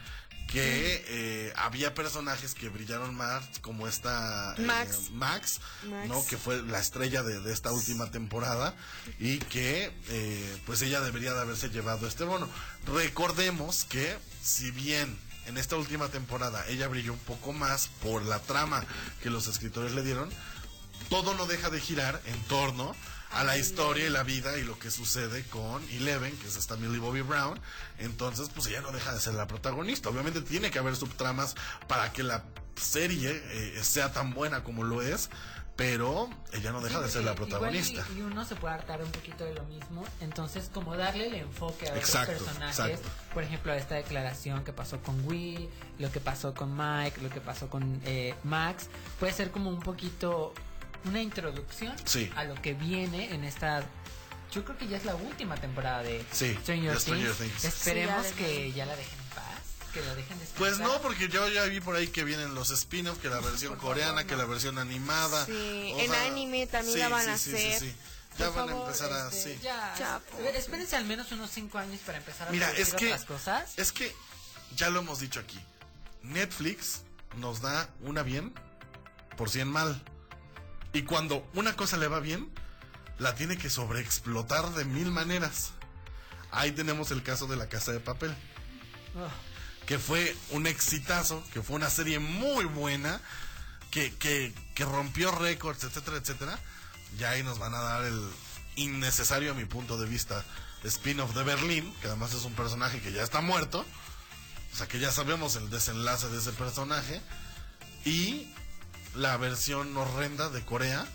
Que eh, había personajes que brillaron más, como esta eh, Max. Max, Max. ¿no? Que fue la estrella de, de esta última temporada y que eh, pues ella debería de haberse llevado este bono. Recordemos que si bien en esta última temporada ella brilló un poco más por la trama que los escritores le dieron, todo no deja de girar en torno a la historia y la vida y lo que sucede con Eleven, que es esta Millie Bobby Brown. Entonces, pues ella no deja de ser la protagonista. Obviamente tiene que haber subtramas para que la serie eh, sea tan buena como lo es, pero ella no deja de ser la y- protagonista. Y, uno se puede hartar un poquito de lo mismo. Entonces, como darle el enfoque a otros Exacto, personajes. exacto. Por ejemplo, esta declaración que pasó con Will, lo que pasó con Mike, lo que pasó con eh, Max. Puede ser como un poquito una introducción Sí. a lo que viene en esta. Yo creo que ya es la última temporada de Sí, Stranger, Stranger Things. Things. Esperemos Sí, ya que ya la dejen en paz. Que la dejen descansar. Pues no, porque yo ya vi por ahí que vienen los spin-offs, que la versión coreana, que la versión animada. Sí, O en sea, anime también sí, la van sí, a sí, sí, hacer. sí. Ya Por van a empezar a... este, sí. Ya, espérense al menos unos 5 años para empezar a Mira, es que, otras cosas. es que ya lo hemos dicho aquí. Netflix nos da una bien por 100 mal. Y cuando una cosa le va bien, la tiene que sobreexplotar de mil maneras. Ahí tenemos el caso de La Casa de Papel, que fue un exitazo, que fue una serie muy buena, que, que, que rompió récords, etcétera, etcétera. Ya ahí nos van a dar el innecesario, a mi punto de vista, spin-off de Berlín, que además es un personaje que ya está muerto. O sea que ya sabemos el desenlace de ese personaje. Y la versión horrenda de Corea,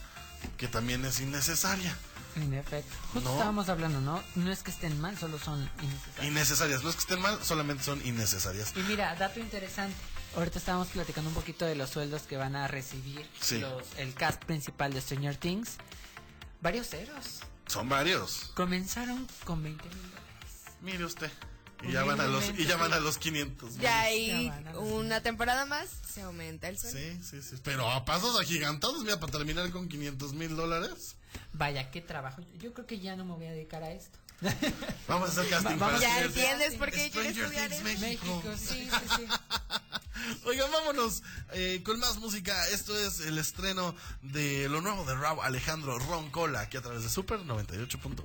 que también es innecesaria. En efecto. Justo No. estábamos hablando, ¿no? No es que estén mal, solo son innecesarios. Innecesarias. No es que estén mal, solamente son innecesarias. Y mira, dato interesante. Ahorita estábamos platicando un poquito de los sueldos que van a recibir Sí. los, el cast principal de Stranger Things. Varios ceros. Son varios. Comenzaron con 20 mil dólares. Mire usted. Y ya van a los, y ya van a los 500. mil. Ya ahí una temporada más se aumenta el sueldo. Sí, sí, sí. Pero a pasos agigantados, mira, para terminar con 500 mil dólares. Vaya, qué trabajo. Yo creo que ya no me voy a dedicar a esto. Vamos a hacer casting Va- para Ya entiendes por qué quieres Stranger estudiar. México. México, sí, sí, sí. Oigan, vámonos eh, con más música. Esto es el estreno de lo nuevo de Raúl Alejandro Roncola, aquí a través de Super 98.1.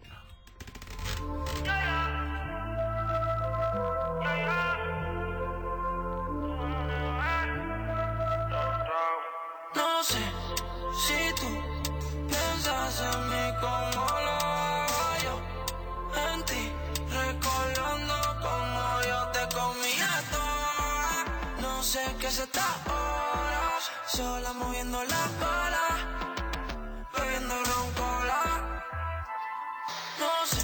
No sé si tú piensas en mí como lo hago yo. En ti, recordando como yo te comía. No sé qué es esta hora, sola moviendo la cola, bebiendo roncola. No sé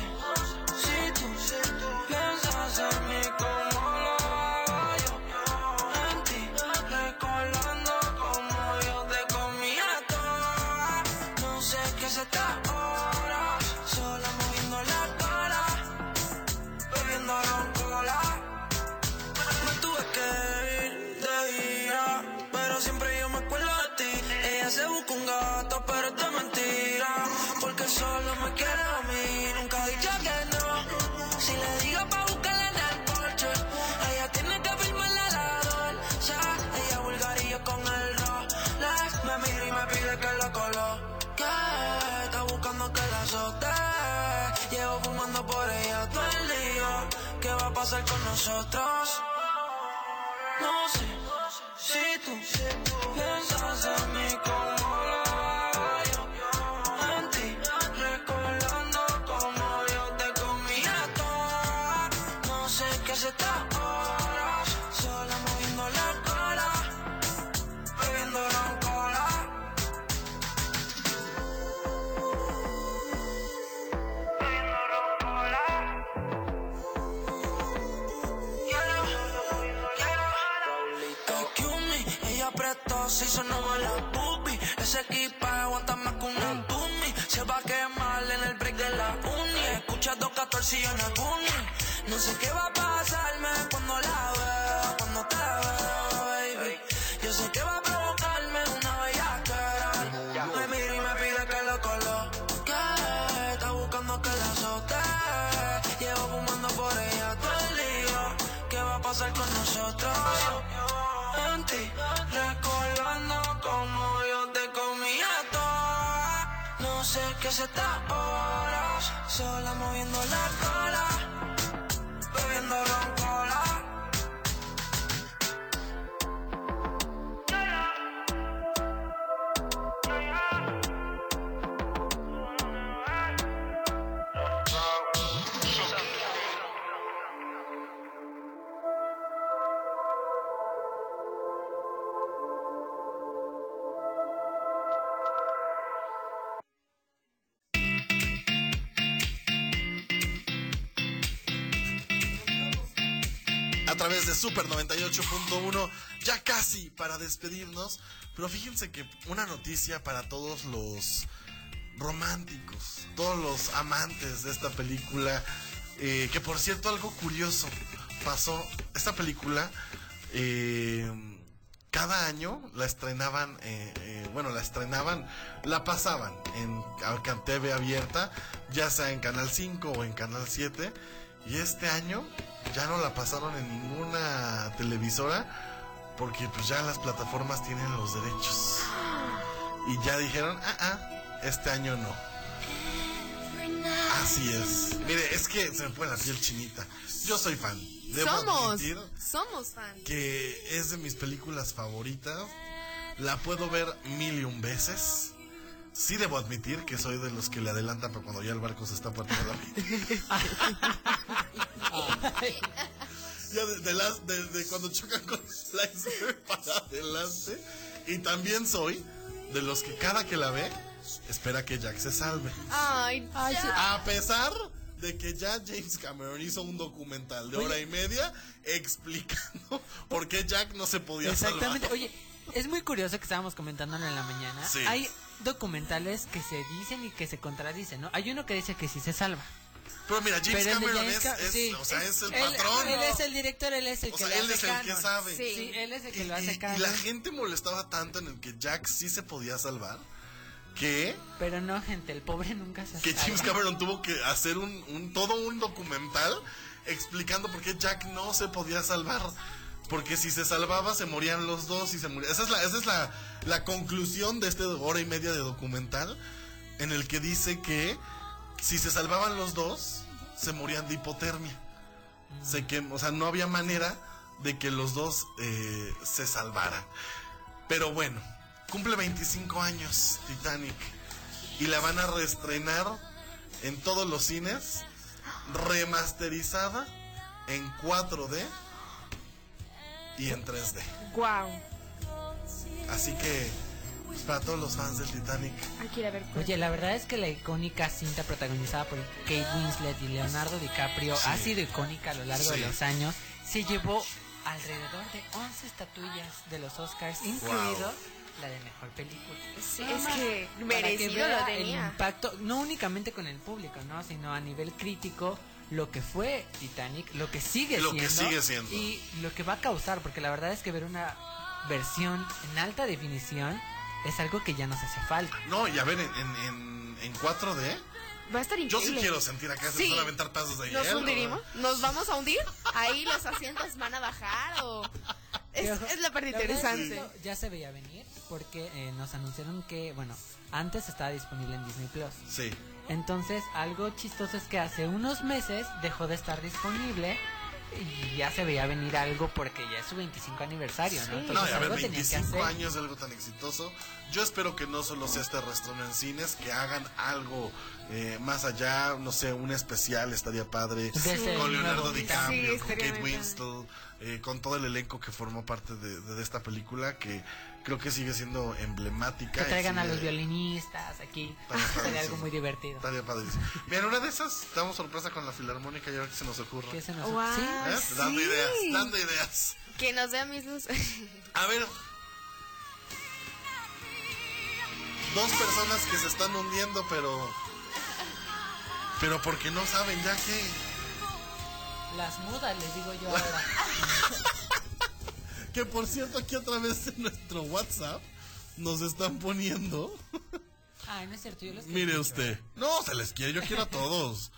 solo me queda a mí. Nunca he dicho que no. Si le digo pa' buscarla en el porche, ella tiene que firmar la ladonza. Ella vulgar y yo con el rolex. Me mira y me pide que lo coloque. Está buscando que la azote. Llevo fumando por ella todo el día. ¿Qué va a pasar con nosotros? No sé si tú aguanta más que una tumi. Se va a quemar en el break de la uni. Escucha 214 y en el uni. No sé qué va a pasarme cuando la veo, 7 horas sola moviendo la cama. A través de Super 98.1, ya casi para despedirnos. Pero fíjense que una noticia para todos los románticos, todos los amantes de esta película, eh, que por cierto algo curioso pasó, esta película eh, cada año la estrenaban, eh, eh, bueno, la estrenaban, la pasaban en TV abierta, ya sea en Canal 5 o en Canal 7, y este año ya no la pasaron en ninguna televisora porque pues ya las plataformas tienen los derechos. Y ya dijeron, ah, ah, este año no. Así es. Mire, es que se me pone la piel chinita. Yo soy fan. Debo somos, somos fan. que es de mis películas favoritas. La puedo ver mil y un veces. Sí debo admitir que soy de los que le adelantan para cuando ya el barco se está partiendo la Ya de, de las- de- de cuando chocan con iceberg para adelante. Y también soy de los que cada que la ve espera que Jack se salve. Ay. A pesar de que ya James Cameron hizo un documental de hora y media explicando por qué Jack no se podía Exactamente. salvar. Oye, es muy curioso que estábamos comentando en la mañana. Sí. Hay documentales que se dicen y que se contradicen, ¿no? Hay uno que dice que sí se salva. Pero mira, James Pero Cameron James es, Ca- es- sí. o sea, es el Él- patrón. Él, es el director, él es el O que sea, le él hace es el que sabe. Sí. él es el que Y, lo hace y- la gente molestaba tanto en el que Jack sí se podía salvar que, Pero no, gente, el pobre nunca se que. James Cameron tuvo que hacer un, un- todo un documental explicando por qué Jack no se podía salvar. Porque si se salvaba se morían los dos y se moría. Esa es la, esa es la, la conclusión de este hora y media de documental en el que dice que si se salvaban los dos se morían de hipotermia. O sea, no había manera de que los dos eh, se salvaran. Pero bueno, cumple 25 años Titanic y la van a reestrenar en todos los cines, remasterizada en 4D y en 3D. Wow. Así que, pues, para todos los fans del Titanic, Hay que ir a ver. Oye, la verdad es que la icónica cinta protagonizada por Kate Winslet y Leonardo DiCaprio Sí. ha sido icónica a lo largo Sí. de los años. Se llevó alrededor de 11 estatuillas de los Oscars, incluido la de mejor película. Sí, es que merecido vea lo tenía. El impacto, no únicamente con el público, ¿no? Sino a nivel crítico, lo que fue Titanic, lo que sigue Lo que siendo. sigue siendo. Y lo que va a causar, porque la verdad es que ver una versión en alta definición es algo que ya nos hace falta. no, y a ver, en, en, en, en 4D, Va a estar yo increíble. sí quiero sentir acá, se Sí. van a aventar tazos de ¿Nos hielo. hundiremos? ¿Nos vamos a hundir? Ahí los asientos van a bajar o... Es, es la parte verdad es que interesante. ya se veía venir porque eh, nos anunciaron que, bueno, antes estaba disponible en Disney Plus. Sí. Entonces, algo chistoso es que hace unos meses dejó de estar disponible y ya se veía venir algo porque ya es su 25 aniversario, ¿no? Entonces, No, y a ver, algo tenían que 25 hacer. años de algo tan exitoso. Yo espero que no solo sea este restaurante en cines, que hagan algo eh, más allá, no sé, un especial estaría padre. Con Leonardo DiCaprio, Sí, con Kate Winslet, eh, con todo el elenco que formó parte de, de esta película, que creo que sigue siendo emblemática. Que traigan a los violinistas aquí. Sería padrísimo. algo muy divertido. Estaría padrísimo. Mira, una de esas, damos sorpresa con la filarmónica y a ver qué se nos ocurre. ¿Qué se nos Wow, ¿Sí? ¿Eh? sí. Dando ideas, dando ideas. Que nos dé mis luz. A ver. Dos personas que se están hundiendo, pero. Pero porque no saben ya que. Las mudas, les digo yo ahora. Que por cierto, aquí a través de nuestro WhatsApp nos están poniendo. Ay, no es cierto, yo les Mire usted. No, se les quiere, yo quiero a todos.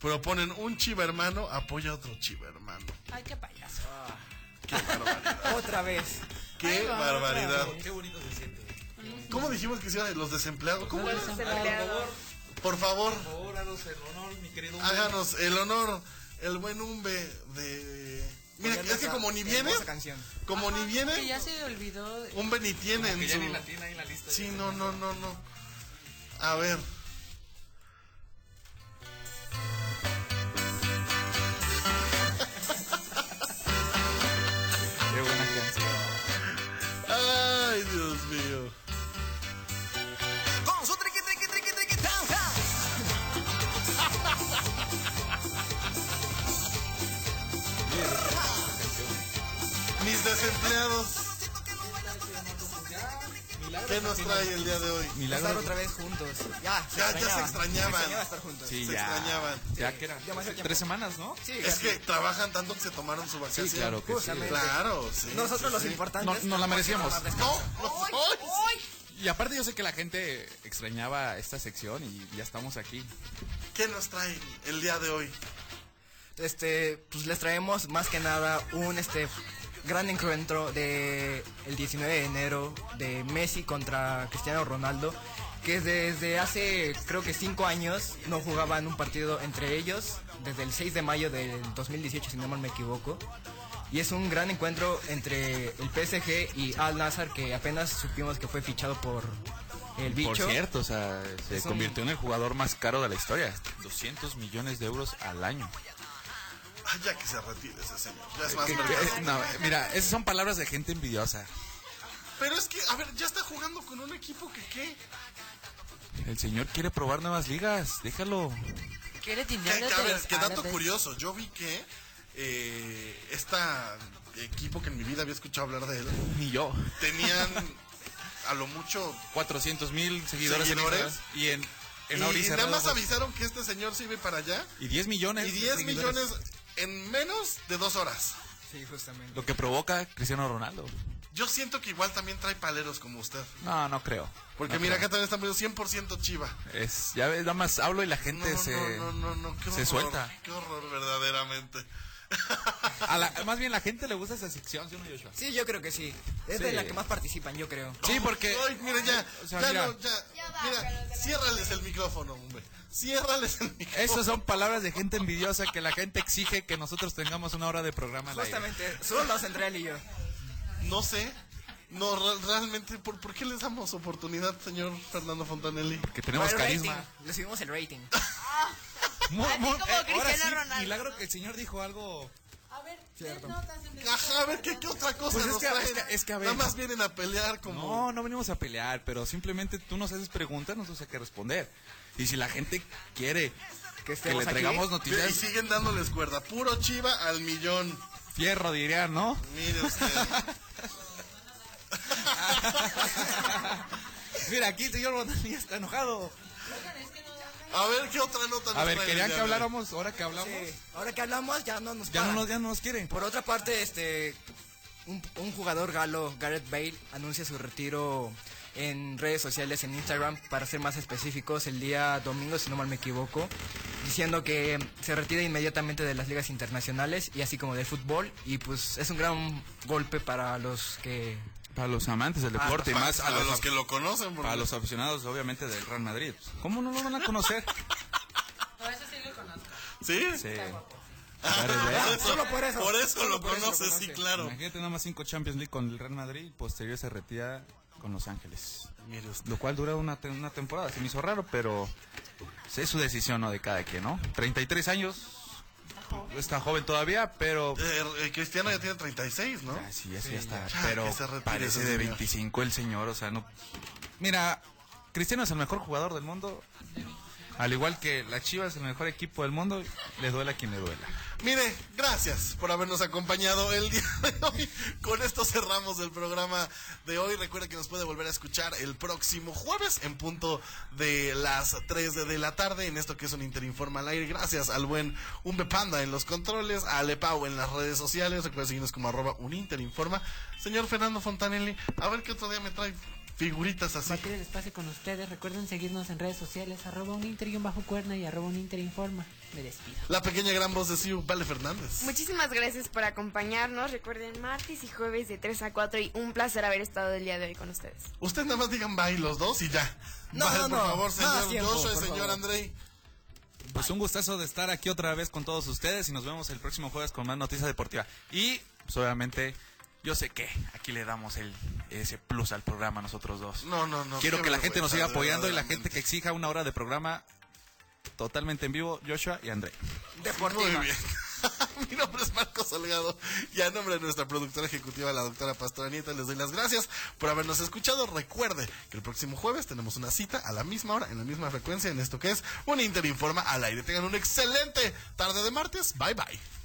Pero ponen un chiva hermano, apoya a otro chiva hermano. Ay, qué payaso. Qué barbaridad. Otra vez. Qué barbaridad. Qué bonito se siente. ¿Cómo dijimos que se iban los desempleados? ¿Cómo Los es? desempleados. Por favor, Por favor, háganos el honor, mi querido. háganos el honor, el buen umbe de. Mira, es que como ni viene, como ni viene, Que ya se olvidó. umbe ni tiene Que en ya su. ni la tiene ahí en la lista. Sí, no, no, no, no. A ver. Desempleados. ¿Qué nos trae el día de hoy? Estar otra vez juntos. Ya, se Ya, ya se extrañaba. extrañaban. Se extrañaba estar juntos. Sí, Se ya. extrañaban. Ya que eran tres semanas, ¿no? Sí, Es que trabajan tanto que se tomaron su vacación. Sí, claro que sí. Claro, sí. Nosotros sí, los sí. importantes. No- no la merecíamos. No, descanso. no. Y aparte yo sé que la gente extrañaba esta sección y ya estamos aquí. ¿Qué nos trae el día de hoy? Este, pues les traemos más que nada un este gran encuentro de el 19 de enero de Messi contra Cristiano Ronaldo, que desde hace creo que cinco años no jugaban un partido entre ellos, desde el 6 de mayo del 2018 si no mal me equivoco. Y es un gran encuentro entre el PSG y Al Nazar que apenas supimos que fue fichado por el bicho. Por cierto, o sea, se Es un- convirtió en el jugador más caro de la historia. 200 millones de euros al año. Ya que se retire ese señor. Ya es más vergüenza. no, mira, esas son palabras de gente envidiosa. Pero es que, a ver, ya está jugando con un equipo que qué. El señor quiere probar nuevas ligas, déjalo. Quiere dinero que, a ver, qué dato árabes. curioso. Yo vi que eh, esta equipo que en mi vida había escuchado hablar de él, Ni yo. tenían a lo mucho 400 mil seguidores, en Seguidores. Y en, en y nada más avisaron que este señor se iba para allá Y 10 millones. y de 10 seguidores. millones en menos de dos horas. Sí, justamente. Lo que provoca Cristiano Ronaldo. Yo siento que igual también trae paleros como usted. No, no creo. Porque No mira, creo. acá también poniendo 100% chiva. Es, ya ves, nada más hablo y la gente no, se, no, no, no, qué se horror, suelta. Qué horror, verdaderamente. A la- más bien la gente le gusta esa sección, ¿sí o no, Joshua? Sí, yo creo que sí. Es Sí. de la que más participan, yo creo. Sí, porque... Ay, mira, ya, O sea, ya mira. no, ya, mira, ciérrales el micrófono, hombre. Ciérrales el micrófono. Esas son palabras de gente envidiosa que la gente exige que nosotros tengamos una hora de programa al aire. Justamente, solo los entre él y yo. No sé. No, re- realmente, ¿por, por qué les damos oportunidad, señor Fernando Fontanelli? Que tenemos Por carisma. rating, Le subimos el rating. Muy- muy- como eh, ahora sí, Ronaldo. milagro que el señor dijo algo... A ver, Cierto. Ajá, a ver, ¿qué, qué otra cosa Pues es nos que- traen? es que- es que, a ver. Nada más vienen a pelear como... No, no venimos a pelear, pero simplemente tú nos haces preguntas, nosotros hay que responder. Y si la gente quiere Que que le aquí. traigamos Y noticias, siguen dándoles cuerda. Puro chiva al millón. fierro dirían, ¿no? Mire usted. Mira, aquí el señor Bonani está enojado. A ver, ¿qué otra nota nos A ver, querían que hablamos, ahora que hablamos, Sí, ahora que hablamos ya no nos ya no ya no nos quieren. Por otra parte, este un, un jugador galo, Gareth Bale, anuncia su retiro en redes sociales, en Instagram, para ser más específicos, el día domingo, si no mal me equivoco, diciendo que se retira inmediatamente de las ligas internacionales y así como del fútbol. Y pues es un gran golpe para los que Para los amantes del Ah, deporte y más a los, los que lo conocen, porque- Para los aficionados, obviamente, del Real Madrid. ¿Cómo no lo van a conocer? eso sí lo conozco. ¿Sí? Sí. Solo por eso. Por eso lo conoces, sí, claro. Imagínate nada más cinco Champions League con el Real Madrid posterior se retira con Los Ángeles. Lo cual dura una, te- una temporada. Se me hizo raro, pero es su decisión, ¿no? De cada quien, ¿no? 33 años. Está joven todavía, pero... Eh, eh, Cristiano ya tiene 36, ¿no? Sí, eso ya está. Ya, pero parece de señor. 25 el señor, o sea, no... Mira, Cristiano es el mejor jugador del mundo. Al igual que la Chivas es el mejor equipo del mundo, le duela a quien le duela. Mire, gracias por habernos acompañado el día de hoy. Con esto cerramos el programa de hoy. Recuerda que nos puede volver a escuchar el próximo jueves en punto de las 3 de la tarde en esto que es un Interinforma al aire. Gracias al buen Umbe Panda en los controles, a Lepau en las redes sociales. Recuerda seguirnos como arroba uninterinforma. Señor Fernando Fontanelli, a ver qué otro día me trae figuritas así. Batir el espacio con ustedes. Recuerden seguirnos en redes sociales, arroba un inter bajo cuerna y arroba un interinforma. Me despido. La pequeña gran voz de Siu, Vale Fernández. Muchísimas gracias por acompañarnos. Recuerden martes y jueves de 3 a 4 y un placer haber estado el día de hoy con ustedes. Usted nada más digan bye los dos y ya. No, Bye, no, por no. favor, señor tiempo, Joshua y señor favor. Andrei. Pues un gustazo de estar aquí otra vez con todos ustedes y nos vemos el próximo jueves con más noticias deportivas. Y, pues obviamente, yo sé que aquí le damos el ese plus al programa nosotros dos. No, no, no. Quiero que la gente nos siga apoyando y la gente que exija una hora de programa totalmente en vivo, Joshua y André. Muy bien. Mi nombre es Marco Salgado y a nombre de nuestra productora ejecutiva, la doctora Pastora Nieta, les doy las gracias por habernos escuchado. Recuerde que el próximo jueves tenemos una cita a la misma hora, en la misma frecuencia, en esto que es un Interinforma al aire. Tengan una excelente tarde de martes. Bye bye.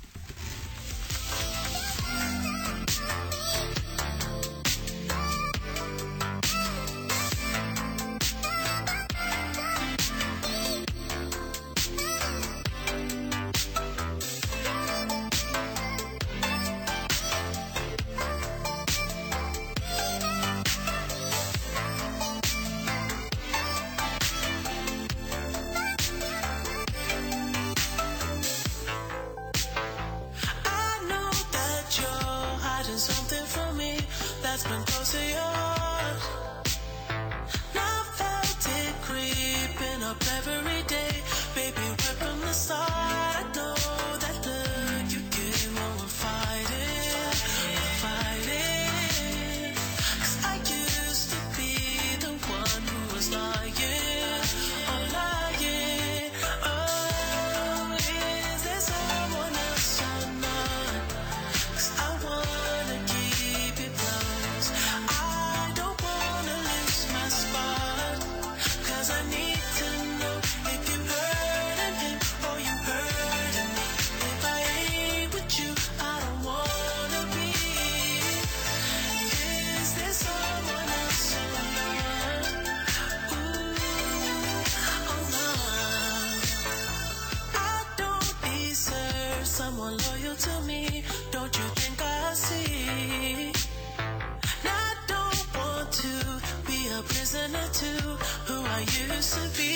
percebi